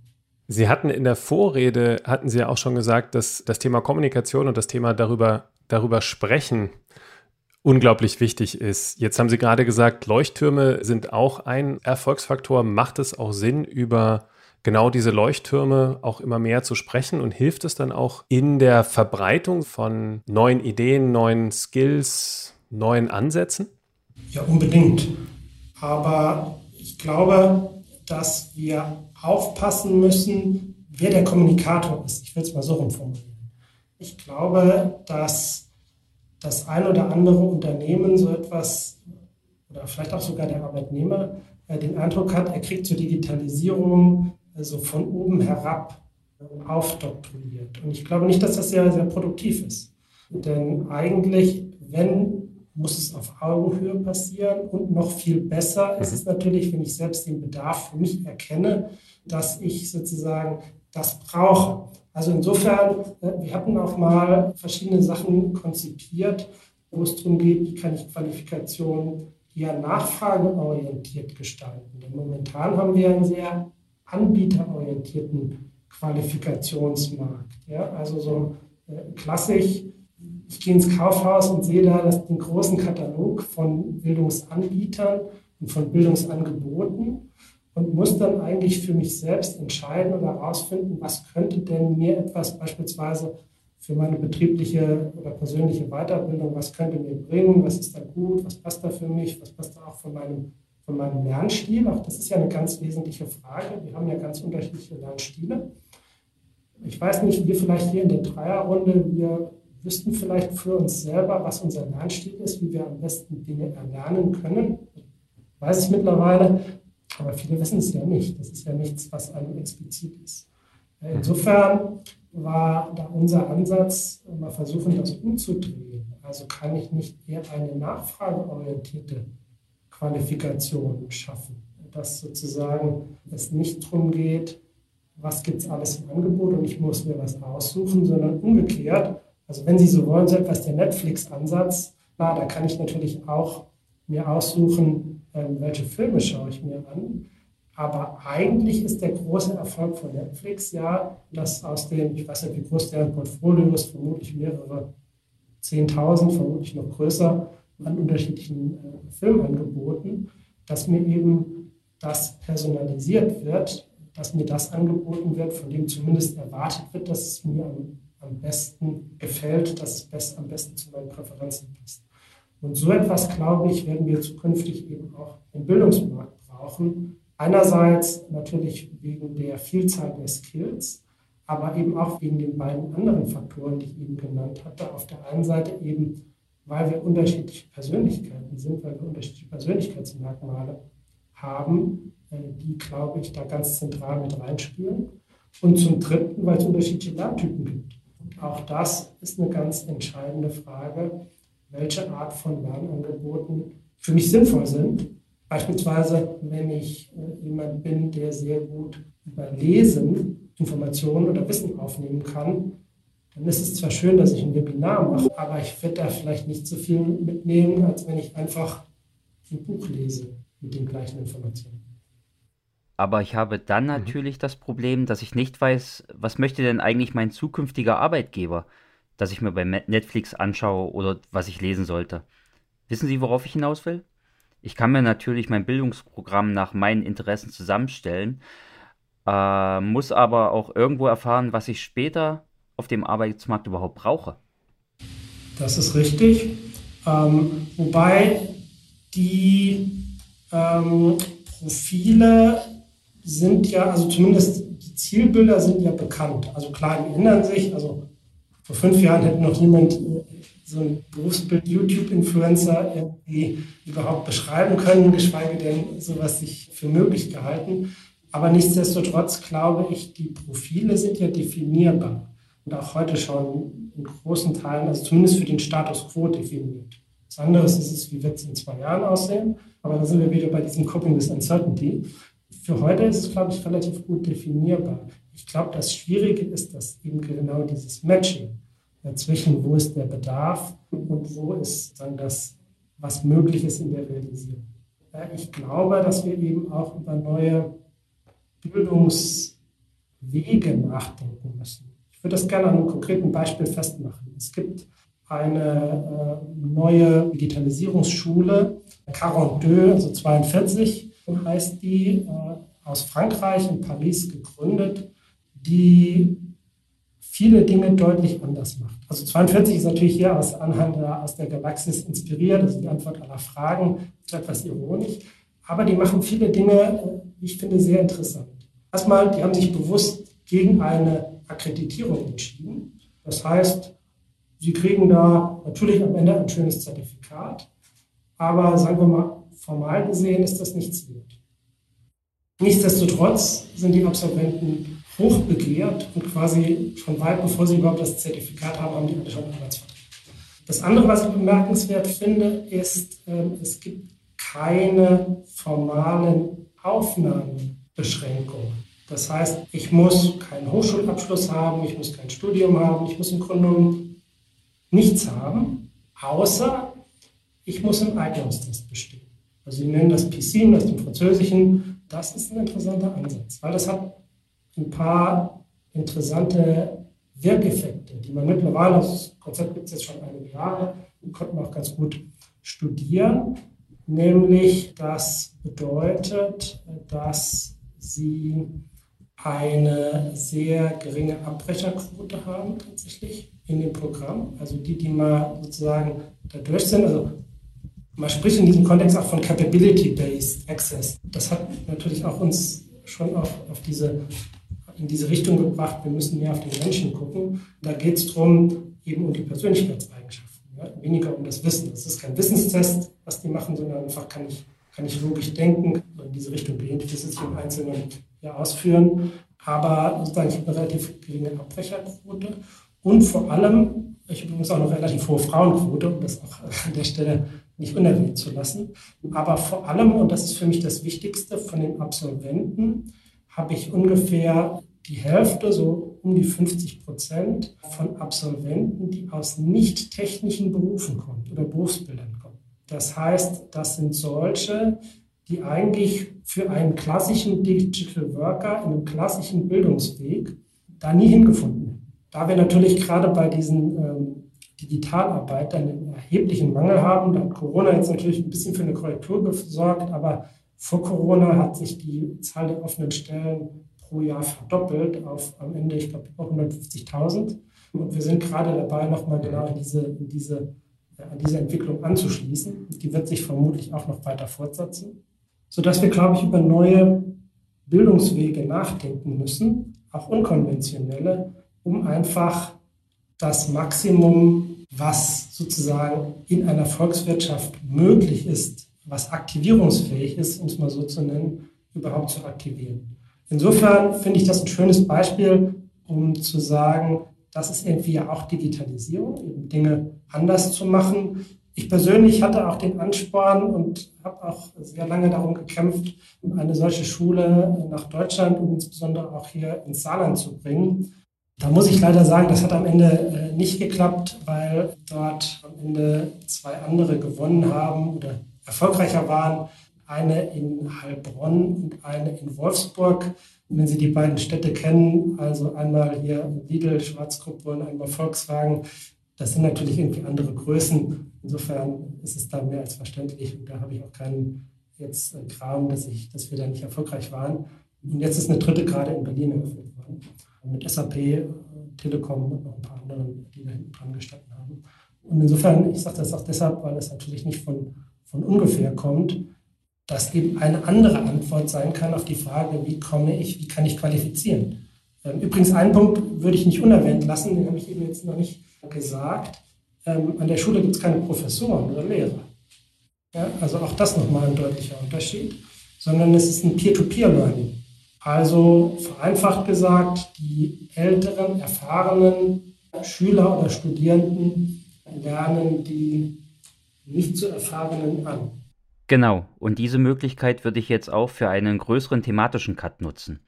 Sie hatten in der Vorrede, hatten Sie ja auch schon gesagt, dass das Thema Kommunikation und das Thema darüber, darüber sprechen unglaublich wichtig ist. Jetzt haben Sie gerade gesagt, Leuchttürme sind auch ein Erfolgsfaktor. Macht es auch Sinn, über genau diese Leuchttürme auch immer mehr zu sprechen und hilft es dann auch in der Verbreitung von neuen Ideen, neuen Skills, neuen Ansätzen? Ja, unbedingt. Aber ich glaube, dass wir aufpassen müssen, wer der Kommunikator ist. Ich will es mal so rumformulieren. Ich glaube, dass das ein oder andere Unternehmen so etwas, oder vielleicht auch sogar der Arbeitnehmer, äh, den Eindruck hat, er kriegt zur Digitalisierung also von oben herab äh, aufdoktoriert. Und ich glaube nicht, dass das sehr, sehr produktiv ist. Denn eigentlich, wenn muss es auf Augenhöhe passieren und noch viel besser ist es mhm. natürlich, wenn ich selbst den Bedarf für mich erkenne, dass ich sozusagen das brauche. Also insofern, äh, wir hatten auch mal verschiedene Sachen konzipiert, wo es darum geht, wie kann ich Qualifikationen eher nachfrageorientiert gestalten. Denn momentan haben wir einen sehr anbieterorientierten Qualifikationsmarkt. Ja? Also so äh, klassisch ich gehe ins Kaufhaus und sehe da den großen Katalog von Bildungsanbietern und von Bildungsangeboten und muss dann eigentlich für mich selbst entscheiden oder herausfinden, was könnte denn mir etwas beispielsweise für meine betriebliche oder persönliche Weiterbildung, was könnte mir bringen, was ist da gut, was passt da für mich, was passt da auch von meinem, von meinem Lernstil. Auch das ist ja eine ganz wesentliche Frage. Wir haben ja ganz unterschiedliche Lernstile. Ich weiß nicht, wir vielleicht hier in der Dreierrunde, wir wüssten vielleicht für uns selber, was unser Lernstil ist, wie wir am besten Dinge erlernen können. Weiß ich mittlerweile, aber viele wissen es ja nicht. Das ist ja nichts, was einem explizit ist. Insofern war da unser Ansatz, mal versuchen, das umzudrehen. Also kann ich nicht eher eine nachfrageorientierte Qualifikation schaffen, dass sozusagen es nicht darum geht, was gibt es alles im Angebot und ich muss mir was aussuchen, sondern umgekehrt, also wenn Sie so wollen, so etwas der Netflix-Ansatz, na, da kann ich natürlich auch mir aussuchen, ähm, welche Filme schaue ich mir an. Aber eigentlich ist der große Erfolg von Netflix ja, dass aus dem, ich weiß nicht, wie groß deren Portfolio ist, vermutlich mehrere 10.000, vermutlich noch größer, an unterschiedlichen äh, Filmangeboten, dass mir eben das personalisiert wird, dass mir das angeboten wird, von dem zumindest erwartet wird, dass es mir am am besten gefällt, dass es best, am besten zu meinen Präferenzen passt. Und so etwas, glaube ich, werden wir zukünftig eben auch im Bildungsmarkt brauchen. Einerseits natürlich wegen der Vielzahl der Skills, aber eben auch wegen den beiden anderen Faktoren, die ich eben genannt hatte. Auf der einen Seite eben, weil wir unterschiedliche Persönlichkeiten sind, weil wir unterschiedliche Persönlichkeitsmerkmale haben, äh, die, glaube ich, da ganz zentral mit reinspielen. Und zum Dritten, weil es unterschiedliche Lerntypen gibt. Auch das ist eine ganz entscheidende Frage, welche Art von Lernangeboten für mich sinnvoll sind. Beispielsweise, wenn ich äh, jemand bin, der sehr gut über Lesen Informationen oder Wissen aufnehmen kann, dann ist es zwar schön, dass ich ein Webinar mache, aber ich werde da vielleicht nicht so viel mitnehmen, als wenn ich einfach ein Buch lese mit den gleichen Informationen. Aber ich habe dann mhm. natürlich das Problem, dass ich nicht weiß, was möchte denn eigentlich mein zukünftiger Arbeitgeber, dass ich mir bei Netflix anschaue oder was ich lesen sollte. Wissen Sie, worauf ich hinaus will? Ich kann mir natürlich mein Bildungsprogramm nach meinen Interessen zusammenstellen, äh, muss aber auch irgendwo erfahren, was ich später auf dem Arbeitsmarkt überhaupt brauche. Das ist richtig. Ähm, wobei die ähm, Profile sind ja, also zumindest die Zielbilder sind ja bekannt. Also klar, die ändern sich. Also vor fünf Jahren hätte noch niemand äh, so ein Berufsbild YouTube-Influencer irgendwie überhaupt beschreiben können, geschweige denn sowas sich für möglich gehalten. Aber nichtsdestotrotz glaube ich, die Profile sind ja definierbar und auch heute schon in großen Teilen, also zumindest für den Status quo definiert. Das andere ist es, wie wird es in zwei Jahren aussehen? Aber da sind wir wieder bei diesem Coping with Uncertainty. Für heute ist es, glaube ich, relativ gut definierbar. Ich glaube, das Schwierige ist, dass eben genau dieses Matching dazwischen, wo ist der Bedarf und wo ist dann das, was möglich ist in der Realisierung. Ich glaube, dass wir eben auch über neue Bildungswege nachdenken müssen. Ich würde das gerne an einem konkreten Beispiel festmachen. Es gibt eine äh, neue Digitalisierungsschule, 42, also 42, heißt die, äh, aus Frankreich in Paris gegründet, die viele Dinge deutlich anders macht. Also 42 ist natürlich hier aus Anhand der, aus der Galaxis inspiriert, ist die Antwort aller Fragen, ist etwas ironisch, aber die machen viele Dinge, ich finde, sehr interessant. Erstmal, die haben sich bewusst gegen eine Akkreditierung entschieden. Das heißt, Sie kriegen da natürlich am Ende ein schönes Zertifikat, aber sagen wir mal, formal gesehen ist das nichts wert. Nichtsdestotrotz sind die Absolventen hoch begehrt und quasi schon weit bevor sie überhaupt das Zertifikat haben, haben die schon Arbeitsvertrag. Das andere, was ich bemerkenswert finde, ist, ähm, es gibt keine formalen Aufnahmebeschränkungen. Das heißt, ich muss keinen Hochschulabschluss haben, ich muss kein Studium haben, ich muss im Grunde nichts haben, außer ich muss im Eignungstest bestehen. Also Sie nennen das das ist im Französischen. Das ist ein interessanter Ansatz, weil das hat ein paar interessante Wirkeffekte, die man mittlerweile, das Konzept gibt es jetzt schon einige Jahre, konnten wir auch ganz gut studieren. Nämlich, das bedeutet, dass Sie eine sehr geringe Abbrecherquote haben tatsächlich in dem Programm. Also die, die mal sozusagen da durch sind. Also man spricht in diesem Kontext auch von Capability-Based Access. Das hat natürlich auch uns schon auf, auf diese, in diese Richtung gebracht. Wir müssen mehr auf den Menschen gucken. Da geht es darum, eben um die Persönlichkeitseigenschaften, ja? weniger um das Wissen. Das ist kein Wissenstest, was die machen, sondern einfach kann ich, kann ich logisch denken. In diese Richtung behindert es sich im Einzelnen ja ausführen. Aber sozusagen eine relativ geringe Abbrecherquote und vor allem, ich übrigens auch eine relativ hohe Frauenquote, um das auch an der Stelle nicht unerwähnt zu lassen. Aber vor allem, und das ist für mich das Wichtigste, von den Absolventen habe ich ungefähr die Hälfte, so um die 50 Prozent von Absolventen, die aus nicht technischen Berufen kommen oder Berufsbildern kommen. Das heißt, das sind solche, die eigentlich für einen klassischen Digital Worker in einem klassischen Bildungsweg da nie hingefunden. Da wir natürlich gerade bei diesen ähm, Digitalarbeit einen erheblichen Mangel haben. Da hat Corona jetzt natürlich ein bisschen für eine Korrektur gesorgt, aber vor Corona hat sich die Zahl der offenen Stellen pro Jahr verdoppelt auf am Ende, ich glaube, über 150.000. Und wir sind gerade dabei, nochmal genau in diese, in diese, an diese Entwicklung anzuschließen. Die wird sich vermutlich auch noch weiter fortsetzen, sodass wir, glaube ich, über neue Bildungswege nachdenken müssen, auch unkonventionelle, um einfach das Maximum, was sozusagen in einer Volkswirtschaft möglich ist, was aktivierungsfähig ist, um es mal so zu nennen, überhaupt zu aktivieren. Insofern finde ich das ein schönes Beispiel, um zu sagen, das ist irgendwie ja auch Digitalisierung, eben Dinge anders zu machen. Ich persönlich hatte auch den Ansporn und habe auch sehr lange darum gekämpft, eine solche Schule nach Deutschland und insbesondere auch hier ins Saarland zu bringen. Da muss ich leider sagen, das hat am Ende äh, nicht geklappt, weil dort am Ende zwei andere gewonnen haben oder erfolgreicher waren. Eine in Heilbronn und eine in Wolfsburg. Und wenn Sie die beiden Städte kennen, also einmal hier Lidl, Schwarzgruppe und einmal Volkswagen, das sind natürlich irgendwie andere Größen. Insofern ist es da mehr als verständlich und da habe ich auch keinen jetzt äh, Kram, dass, ich, dass wir da nicht erfolgreich waren. Und jetzt ist eine dritte gerade in Berlin eröffnet worden mit SAP, äh, Telekom und noch ein paar anderen, die da hinten dran gestanden haben. Und insofern, ich sage das auch deshalb, weil es natürlich nicht von, von ungefähr kommt, dass eben eine andere Antwort sein kann auf die Frage, wie komme ich, wie kann ich qualifizieren. Ähm, übrigens, einen Punkt würde ich nicht unerwähnt lassen, den habe ich eben jetzt noch nicht gesagt. Ähm, an der Schule gibt es keine Professoren oder Lehrer. Ja, also auch das nochmal ein deutlicher Unterschied, sondern es ist ein Peer-to-Peer-Learning. Also vereinfacht gesagt, die älteren, erfahrenen Schüler oder Studierenden lernen die nicht so erfahrenen an. Genau, und diese Möglichkeit würde ich jetzt auch für einen größeren thematischen Cut nutzen.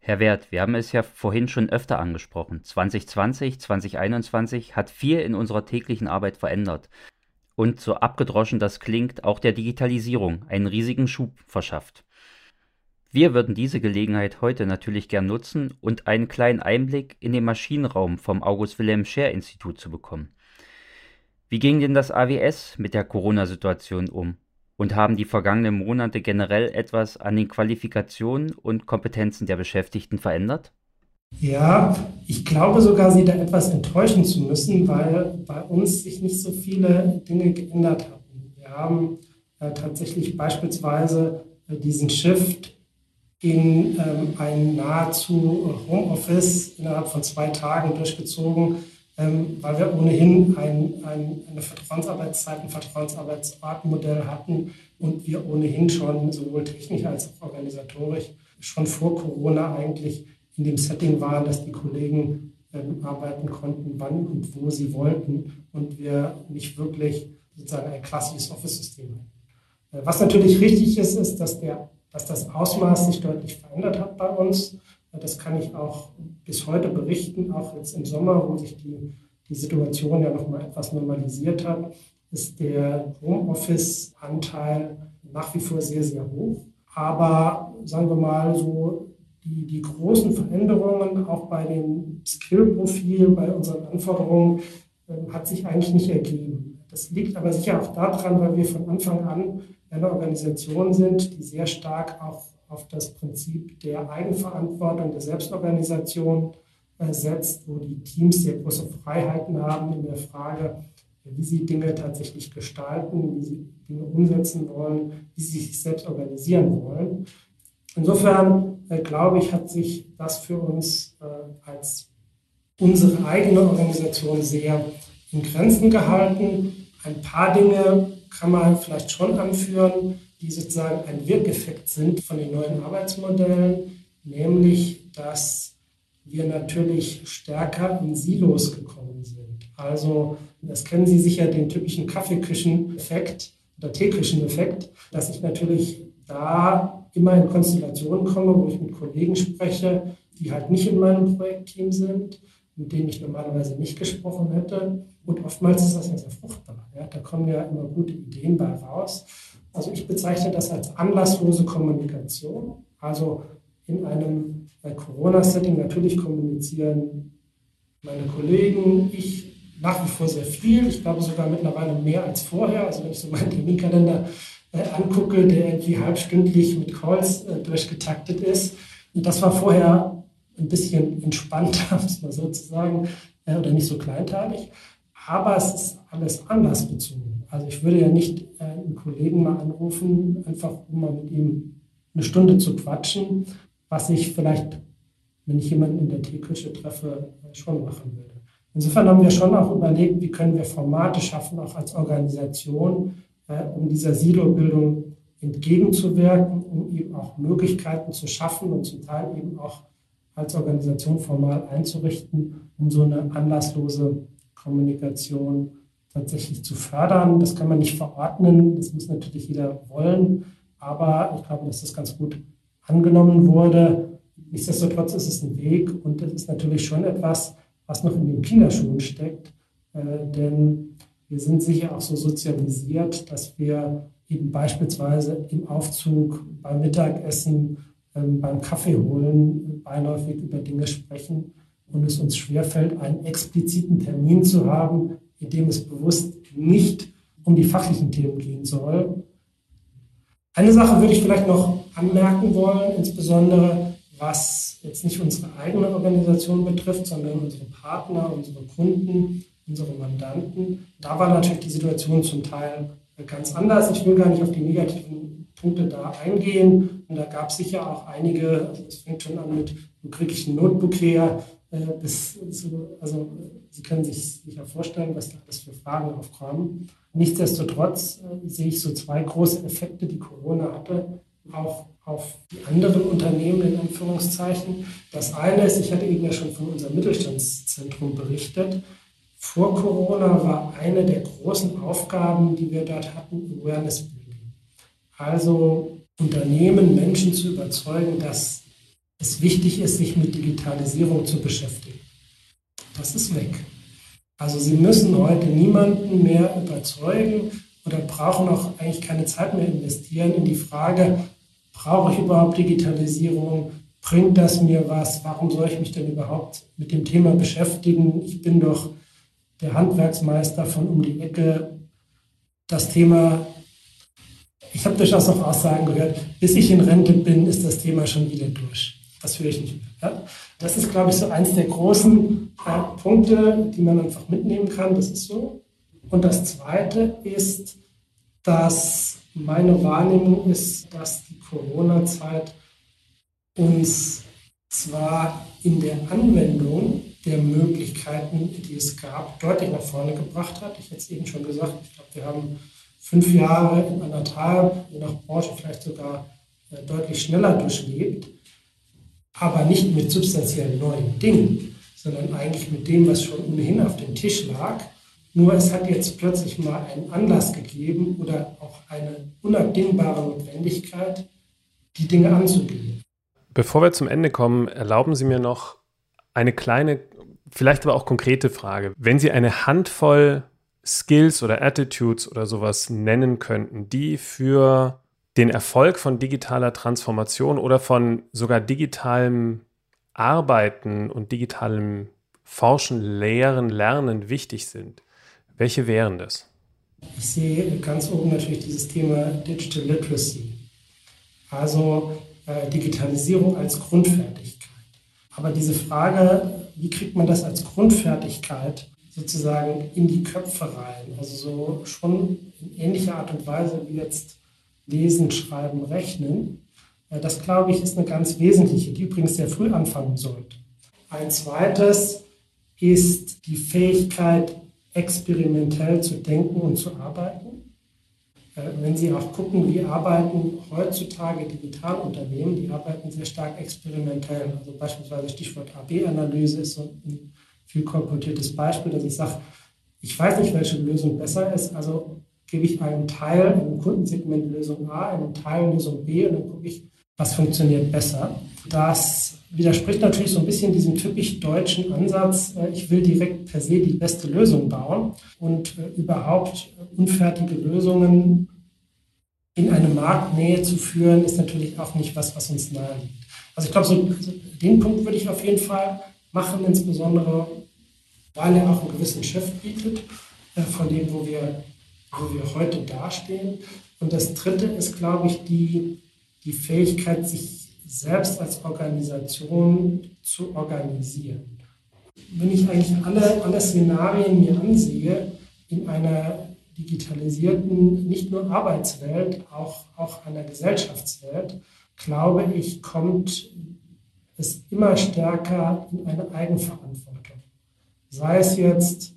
Herr Wert, wir haben es ja vorhin schon öfter angesprochen. 2020, 2021 hat viel in unserer täglichen Arbeit verändert und so abgedroschen das klingt, auch der Digitalisierung einen riesigen Schub verschafft. Wir würden diese Gelegenheit heute natürlich gern nutzen und einen kleinen Einblick in den Maschinenraum vom August-Wilhelm-Scheer-Institut zu bekommen. Wie ging denn das AWS mit der Corona-Situation um? Und haben die vergangenen Monate generell etwas an den Qualifikationen und Kompetenzen der Beschäftigten verändert? Ja, ich glaube sogar, Sie da etwas enttäuschen zu müssen, weil bei uns sich nicht so viele Dinge geändert haben. Wir haben äh, tatsächlich beispielsweise äh, diesen Shift in ähm, ein nahezu Homeoffice innerhalb von zwei Tagen durchgezogen. ähm, weil wir ohnehin ein, ein, eine Vertrauensarbeitszeit, ein Vertrauensarbeitsartmodell hatten und wir ohnehin schon sowohl technisch als auch organisatorisch schon vor Corona eigentlich in dem Setting waren, dass die Kollegen ähm, arbeiten konnten, wann und wo sie wollten und wir nicht wirklich sozusagen ein klassisches Office-System hatten. Äh, was natürlich richtig ist, ist, dass, der, dass das Ausmaß sich deutlich verändert hat bei uns. Das kann ich auch bis heute berichten, auch jetzt im Sommer, wo sich die, die Situation ja nochmal etwas normalisiert hat, ist der Homeoffice-Anteil nach wie vor sehr, sehr hoch. Aber sagen wir mal so, die, die großen Veränderungen auch bei dem Skill-Profil, bei unseren Anforderungen, äh, hat sich eigentlich nicht ergeben. Das liegt aber sicher auch daran, weil wir von Anfang an eine Organisation sind, die sehr stark auch auf das Prinzip der Eigenverantwortung, der Selbstorganisation äh, setzt, wo die Teams sehr große Freiheiten haben in der Frage, wie sie Dinge tatsächlich gestalten, wie sie Dinge umsetzen wollen, wie sie sich selbst organisieren wollen. Insofern äh, glaube ich, hat sich das für uns äh, als unsere eigene Organisation sehr in Grenzen gehalten. Ein paar Dinge kann man vielleicht schon anführen, die sozusagen ein Wirkeffekt sind von den neuen Arbeitsmodellen, nämlich dass wir natürlich stärker in Silos gekommen sind. Also, das kennen Sie sicher, den typischen Kaffeeküchen-Effekt oder Teeküchen-Effekt, dass ich natürlich da immer in Konstellationen komme, wo ich mit Kollegen spreche, die halt nicht in meinem Projektteam sind, mit denen ich normalerweise nicht gesprochen hätte. Und oftmals ist das ja sehr fruchtbar. Da kommen ja immer gute Ideen bei raus. Also ich bezeichne das als anlasslose Kommunikation. Also in einem Corona-Setting natürlich kommunizieren meine Kollegen, ich nach wie vor sehr viel. Ich glaube sogar mittlerweile mehr als vorher. Also wenn ich so meinen Terminkalender äh, angucke, der irgendwie halbstündlich mit Calls äh, durchgetaktet ist. Und das war vorher ein bisschen entspannter, muss man sozusagen, äh, oder nicht so kleinteilig. Aber es ist alles anlassbezogen. Also ich würde ja nicht äh, einen Kollegen mal anrufen, einfach um mal mit ihm eine Stunde zu quatschen, was ich vielleicht, wenn ich jemanden in der Teeküche treffe, äh, schon machen würde. Insofern haben wir schon auch überlegt, wie können wir Formate schaffen, auch als Organisation, äh, um dieser Silo-Bildung entgegenzuwirken, um eben auch Möglichkeiten zu schaffen und zum Teil eben auch als Organisation formal einzurichten, um so eine anlasslose Kommunikation tatsächlich zu fördern. Das kann man nicht verordnen, das muss natürlich jeder wollen, aber ich glaube, dass das ganz gut angenommen wurde. Nichtsdestotrotz ist es ein Weg und es ist natürlich schon etwas, was noch in den Kinderschuhen steckt, äh, denn wir sind sicher auch so sozialisiert, dass wir eben beispielsweise im Aufzug, beim Mittagessen, ähm, beim Kaffee holen beiläufig über Dinge sprechen und es uns schwerfällt, einen expliziten Termin zu haben, in dem es bewusst nicht um die fachlichen Themen gehen soll. Eine Sache würde ich vielleicht noch anmerken wollen, insbesondere was jetzt nicht unsere eigene Organisation betrifft, sondern unsere Partner, unsere Kunden, unsere Mandanten. Da war natürlich die Situation zum Teil ganz anders. Ich will gar nicht auf die negativen Punkte da eingehen. Und da gab es sicher auch einige, also es fängt schon an mit, wo kriege ich ein Notebook her, bis zu, also Sie können sich sicher vorstellen, was da alles für Fragen aufkommen. Nichtsdestotrotz äh, sehe ich so zwei große Effekte, die Corona hatte, auch auf die anderen Unternehmen in Anführungszeichen. Das eine ist, ich hatte eben ja schon von unserem Mittelstandszentrum berichtet. Vor Corona war eine der großen Aufgaben, die wir dort hatten, Awareness Building. Also Unternehmen, Menschen zu überzeugen, dass es wichtig ist, sich mit Digitalisierung zu beschäftigen. Das ist weg. Also Sie müssen heute niemanden mehr überzeugen oder brauchen auch eigentlich keine Zeit mehr investieren in die Frage, brauche ich überhaupt Digitalisierung? Bringt das mir was? Warum soll ich mich denn überhaupt mit dem Thema beschäftigen? Ich bin doch der Handwerksmeister von um die Ecke. Das Thema, ich habe durchaus auch Aussagen gehört, bis ich in Rente bin, ist das Thema schon wieder durch. Das höre ich nicht. Ja? Das ist, glaube ich, so eins der großen äh, Punkte, die man einfach mitnehmen kann. Das ist so. Und das Zweite ist, dass meine Wahrnehmung ist, dass die Corona-Zeit uns zwar in der Anwendung der Möglichkeiten, die es gab, deutlich nach vorne gebracht hat. Ich hätte es eben schon gesagt, ich glaube, wir haben fünf Jahre in anderthalb, je nach Branche vielleicht sogar äh, deutlich schneller durchlebt, aber nicht mit substanziell neuen Dingen, sondern eigentlich mit dem, was schon ohnehin auf dem Tisch lag. Nur es hat jetzt plötzlich mal einen Anlass gegeben oder auch eine unabdingbare Notwendigkeit, die Dinge anzugehen. Bevor wir zum Ende kommen, erlauben Sie mir noch eine kleine, vielleicht aber auch konkrete Frage. Wenn Sie eine Handvoll Skills oder Attitudes oder sowas nennen könnten, die für den Erfolg von digitaler Transformation oder von sogar digitalem Arbeiten und digitalem Forschen, Lehren, Lernen wichtig sind, welche wären das? Ich sehe ganz oben natürlich dieses Thema Digital Literacy, also äh, Digitalisierung als Grundfertigkeit. Aber diese Frage, wie kriegt man das als Grundfertigkeit sozusagen in die Köpfe rein. Also so schon in ähnlicher Art und Weise wie jetzt Lesen, Schreiben, Rechnen. Äh, das, glaube ich, ist eine ganz wesentliche, die übrigens sehr früh anfangen sollte. Ein zweites ist die Fähigkeit, experimentell zu denken und zu arbeiten. Äh, wenn Sie auch gucken, wie arbeiten heutzutage Digitalunternehmen, die arbeiten sehr stark experimentell. Also beispielsweise Stichwort AB-Analyse ist so ein viel kolportiertes Beispiel, dass ich sage, ich weiß nicht, welche Lösung besser ist, also gebe ich einen Teil, einem Kundensegment Lösung A, einen Teil Lösung B und dann gucke ich, was funktioniert besser. Das widerspricht natürlich so ein bisschen diesem typisch deutschen Ansatz, äh, ich will direkt per se die beste Lösung bauen und äh, überhaupt unfertige Lösungen in eine Marktnähe zu führen, ist natürlich auch nicht was, was uns nahe liegt. Also ich glaube, so, den Punkt würde ich auf jeden Fall machen, insbesondere weil er auch einen gewissen Shift bietet äh, von dem, wo wir, wo wir heute dastehen. Und das Dritte ist, glaube ich, die, die Fähigkeit, sich selbst als Organisation zu organisieren. Wenn ich eigentlich alle, alle Szenarien mir ansehe, in einer digitalisierten, nicht nur Arbeitswelt, auch, auch einer Gesellschaftswelt, glaube ich, kommt es immer stärker in eine Eigenverantwortung. Sei es jetzt,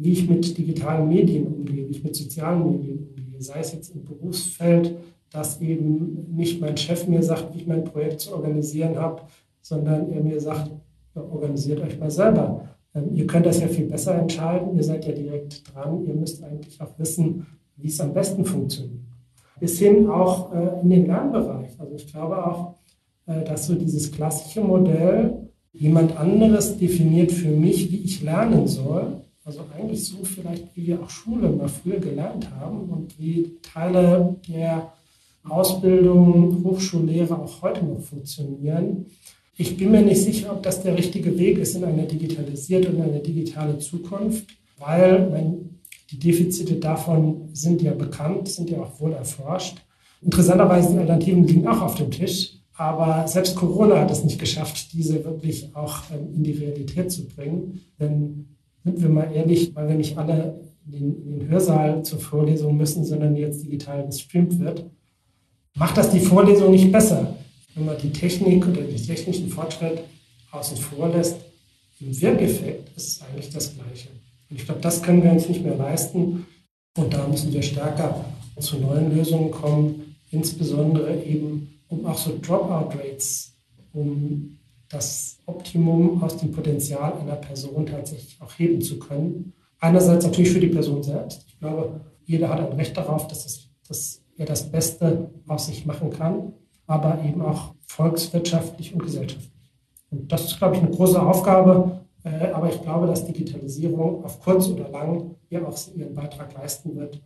wie ich mit digitalen Medien umgehe, wie ich mit sozialen Medien umgehe, sei es jetzt im Berufsfeld, dass eben nicht mein Chef mir sagt, wie ich mein Projekt zu organisieren habe, sondern er mir sagt, organisiert euch mal selber. Ähm, ihr könnt das ja viel besser entscheiden, ihr seid ja direkt dran, ihr müsst eigentlich auch wissen, wie es am besten funktioniert. Bis hin auch äh, in den Lernbereich. Also ich glaube auch, äh, dass so dieses klassische Modell, jemand anderes definiert für mich, wie ich lernen soll. Also eigentlich so vielleicht, wie wir auch Schule mal früher gelernt haben und wie Teile der Ausbildung, Hochschullehre auch heute noch funktionieren. Ich bin mir nicht sicher, ob das der richtige Weg ist in eine digitalisierte und eine digitale Zukunft, weil wenn die Defizite davon sind ja bekannt, sind ja auch wohl erforscht. Interessanterweise die Alternativen liegen auch auf dem Tisch. Aber selbst Corona hat es nicht geschafft, diese wirklich auch ähm, in die Realität zu bringen. Denn sind wir mal ehrlich, weil wir nicht alle in den, in den Hörsaal zur Vorlesung müssen, sondern jetzt digital gestreamt wird, macht das die Vorlesung nicht besser. Wenn man die Technik oder den technischen Fortschritt außen vor lässt, im Wirkeffekt ist es eigentlich das Gleiche. Und ich glaube, das können wir uns nicht mehr leisten. Und da müssen wir stärker zu neuen Lösungen kommen, insbesondere eben um auch so Dropout-Rates, um das Optimum aus dem Potenzial einer Person tatsächlich auch heben zu können. Einerseits natürlich für die Person selbst. Ich glaube, jeder hat ein Recht darauf, dass, es, dass er das Beste aus sich machen kann, aber eben auch volkswirtschaftlich und gesellschaftlich. Und das ist, glaube ich, eine große Aufgabe. Äh, aber ich glaube, dass Digitalisierung auf kurz oder lang hier auch ihren Beitrag leisten wird.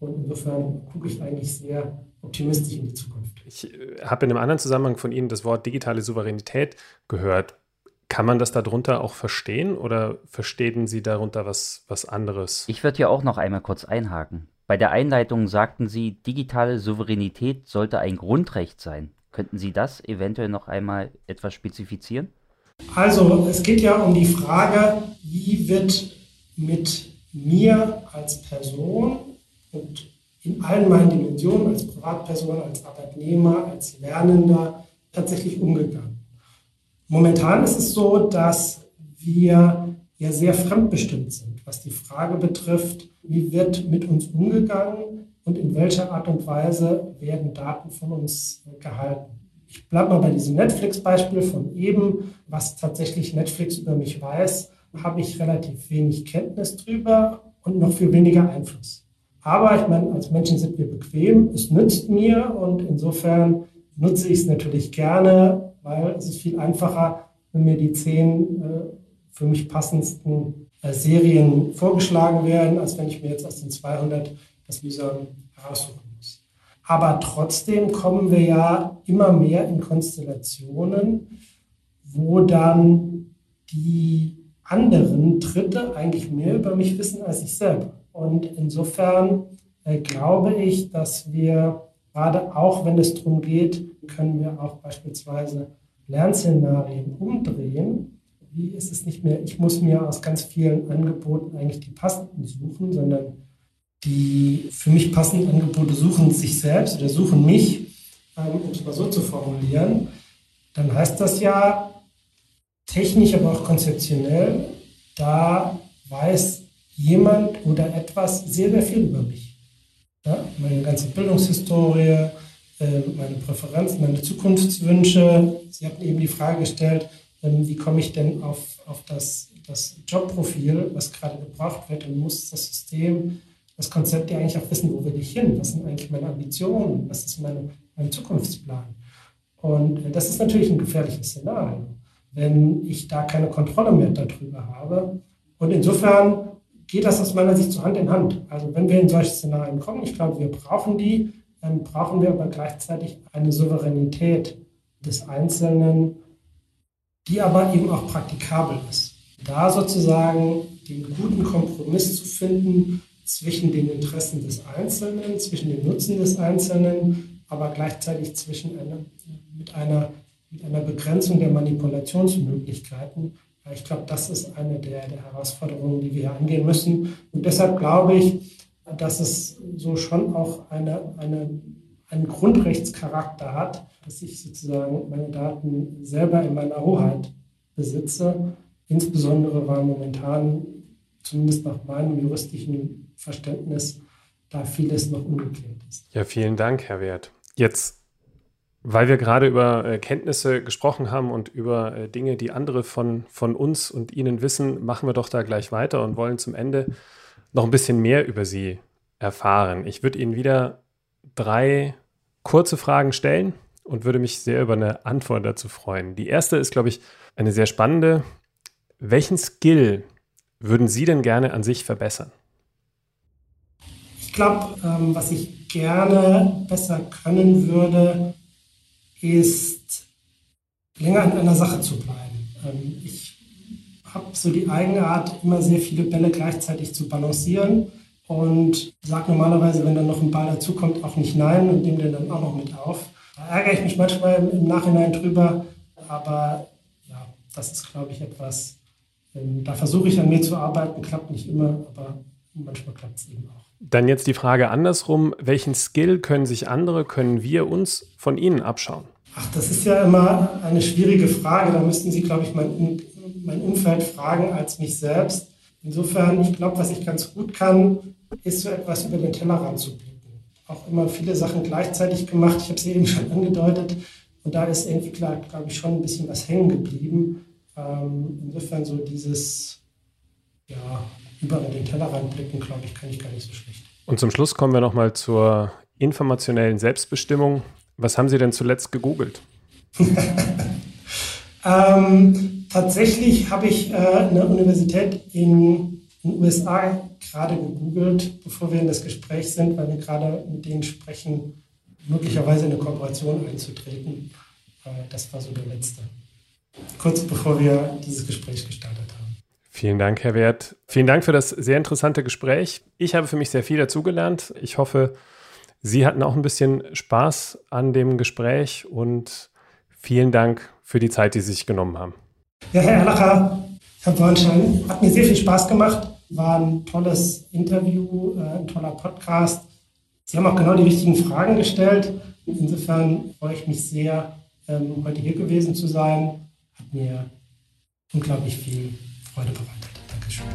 Und insofern gucke ich eigentlich sehr optimistisch in die Zukunft. Ich äh, habe in einem anderen Zusammenhang von Ihnen das Wort digitale Souveränität gehört. Kann man das darunter auch verstehen oder verstehen Sie darunter was, was anderes? Ich würde ja auch noch einmal kurz einhaken. Bei der Einleitung sagten Sie, digitale Souveränität sollte ein Grundrecht sein. Könnten Sie das eventuell noch einmal etwas spezifizieren? Also, es geht ja um die Frage, wie wird mit mir als Person und in allen meinen Dimensionen, als Privatperson, als Arbeitnehmer, als Lernender, tatsächlich umgegangen. Momentan ist es so, dass wir ja sehr fremdbestimmt sind, was die Frage betrifft, wie wird mit uns umgegangen und in welcher Art und Weise werden Daten von uns gehalten. Ich bleibe mal bei diesem Netflix-Beispiel von eben, was tatsächlich Netflix über mich weiß, habe ich relativ wenig Kenntnis drüber und noch viel weniger Einfluss. Aber ich meine, als Menschen sind wir bequem, es nützt mir und insofern nutze ich es natürlich gerne, weil es ist viel einfacher, wenn mir die zehn äh, für mich passendsten äh, Serien vorgeschlagen werden, als wenn ich mir jetzt aus den 200 das mühsam heraussuchen muss. Aber trotzdem kommen wir ja immer mehr in Konstellationen, wo dann die anderen Dritte eigentlich mehr über mich wissen als ich selber. Und insofern äh, glaube ich, dass wir gerade auch, wenn es darum geht, können wir auch beispielsweise Lernszenarien umdrehen. Wie ist es nicht mehr, ich muss mir aus ganz vielen Angeboten eigentlich die passenden suchen, sondern die für mich passenden Angebote suchen sich selbst oder suchen mich, ähm, um es mal so zu formulieren. Dann heißt das ja technisch, aber auch konzeptionell, da weiß jemand oder etwas sehr, sehr viel über mich. Ja, meine ganze Bildungshistorie, äh, meine Präferenzen, meine Zukunftswünsche. Sie hatten eben die Frage gestellt, ähm, wie komme ich denn auf, auf das, das Jobprofil, was gerade gebraucht wird und muss das System, das Konzept ja eigentlich auch wissen, wo will ich hin? Was sind eigentlich meine Ambitionen? Was ist meine, mein Zukunftsplan? Und äh, das ist natürlich ein gefährliches Szenario, wenn ich da keine Kontrolle mehr darüber habe. Und insofern geht das aus meiner Sicht so Hand in Hand. Also wenn wir in solche Szenarien kommen, ich glaube, wir brauchen die, dann brauchen wir aber gleichzeitig eine Souveränität des Einzelnen, die aber eben auch praktikabel ist. Da sozusagen den guten Kompromiss zu finden zwischen den Interessen des Einzelnen, zwischen dem Nutzen des Einzelnen, aber gleichzeitig zwischen einer, mit, einer, mit einer Begrenzung der Manipulationsmöglichkeiten ich glaube, das ist eine der, der Herausforderungen, die wir hier angehen müssen. Und deshalb glaube ich, dass es so schon auch eine, eine, einen Grundrechtscharakter hat, dass ich sozusagen meine Daten selber in meiner Hoheit besitze, insbesondere weil momentan, zumindest nach meinem juristischen Verständnis, da vieles noch ungeklärt ist. Ja, vielen Dank, Herr Wert. Jetzt weil wir gerade über äh, Kenntnisse gesprochen haben und über äh, Dinge, die andere von, von uns und Ihnen wissen, machen wir doch da gleich weiter und wollen zum Ende noch ein bisschen mehr über Sie erfahren. Ich würde Ihnen wieder drei kurze Fragen stellen und würde mich sehr über eine Antwort dazu freuen. Die erste ist, glaube ich, eine sehr spannende. Welchen Skill würden Sie denn gerne an sich verbessern? Ich glaube, ähm, was ich gerne besser können würde, ist, länger an einer Sache zu bleiben. Ähm, ich habe so die Eigenart, immer sehr viele Bälle gleichzeitig zu balancieren und sage normalerweise, wenn dann noch ein Ball dazukommt, auch nicht nein und nehme den dann auch noch mit auf. Da ärgere ich mich manchmal im Nachhinein drüber, aber ja, das ist, glaube ich, etwas, ähm, da versuche ich an mir zu arbeiten, klappt nicht immer, aber manchmal klappt es eben auch. Dann jetzt die Frage andersrum, welchen Skill können sich andere, können wir uns von Ihnen abschauen? Ach, das ist ja immer eine schwierige Frage. Da müssten Sie, glaube ich, mein, mein Umfeld fragen als mich selbst. Insofern, ich glaube, was ich ganz gut kann, ist so etwas über den Tellerrand zu blicken. Auch immer viele Sachen gleichzeitig gemacht. Ich habe sie eben schon angedeutet. Und da ist irgendwie, glaube ich, schon ein bisschen was hängen geblieben. Ähm, insofern so dieses, ja, über den Tellerrand blicken, glaube ich, kann ich gar nicht so schlecht. Und zum Schluss kommen wir nochmal zur informationellen Selbstbestimmung. Was haben Sie denn zuletzt gegoogelt? ähm, tatsächlich habe ich äh, eine Universität in den USA gerade gegoogelt, bevor wir in das Gespräch sind, weil wir gerade mit denen sprechen, möglicherweise in eine Kooperation einzutreten. Äh, das war so der letzte. Kurz bevor wir dieses Gespräch gestartet haben. Vielen Dank, Herr Wert. Vielen Dank für das sehr interessante Gespräch. Ich habe für mich sehr viel dazugelernt. Ich hoffe, Sie hatten auch ein bisschen Spaß an dem Gespräch und vielen Dank für die Zeit, die Sie sich genommen haben. Ja, Herr Erlacher, Herr Bornstein, hat mir sehr viel Spaß gemacht. War ein tolles Interview, äh, ein toller Podcast. Sie haben auch genau die richtigen Fragen gestellt. Insofern freue ich mich sehr, ähm, heute hier gewesen zu sein. Hat mir unglaublich viel Freude bereitet. Dankeschön.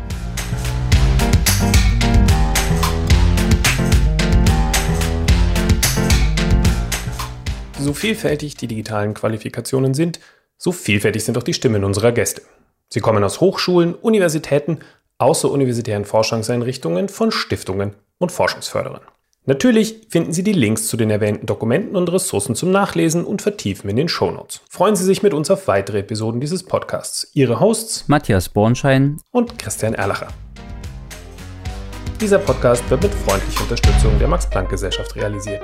So vielfältig die digitalen Qualifikationen sind, so vielfältig sind auch die Stimmen unserer Gäste. Sie kommen aus Hochschulen, Universitäten, außeruniversitären Forschungseinrichtungen, von Stiftungen und Forschungsförderern. Natürlich finden Sie die Links zu den erwähnten Dokumenten und Ressourcen zum Nachlesen und Vertiefen in den Shownotes. Freuen Sie sich mit uns auf weitere Episoden dieses Podcasts. Ihre Hosts Matthias Bornschein und Christian Erlacher. Dieser Podcast wird mit freundlicher Unterstützung der Max-Planck-Gesellschaft realisiert.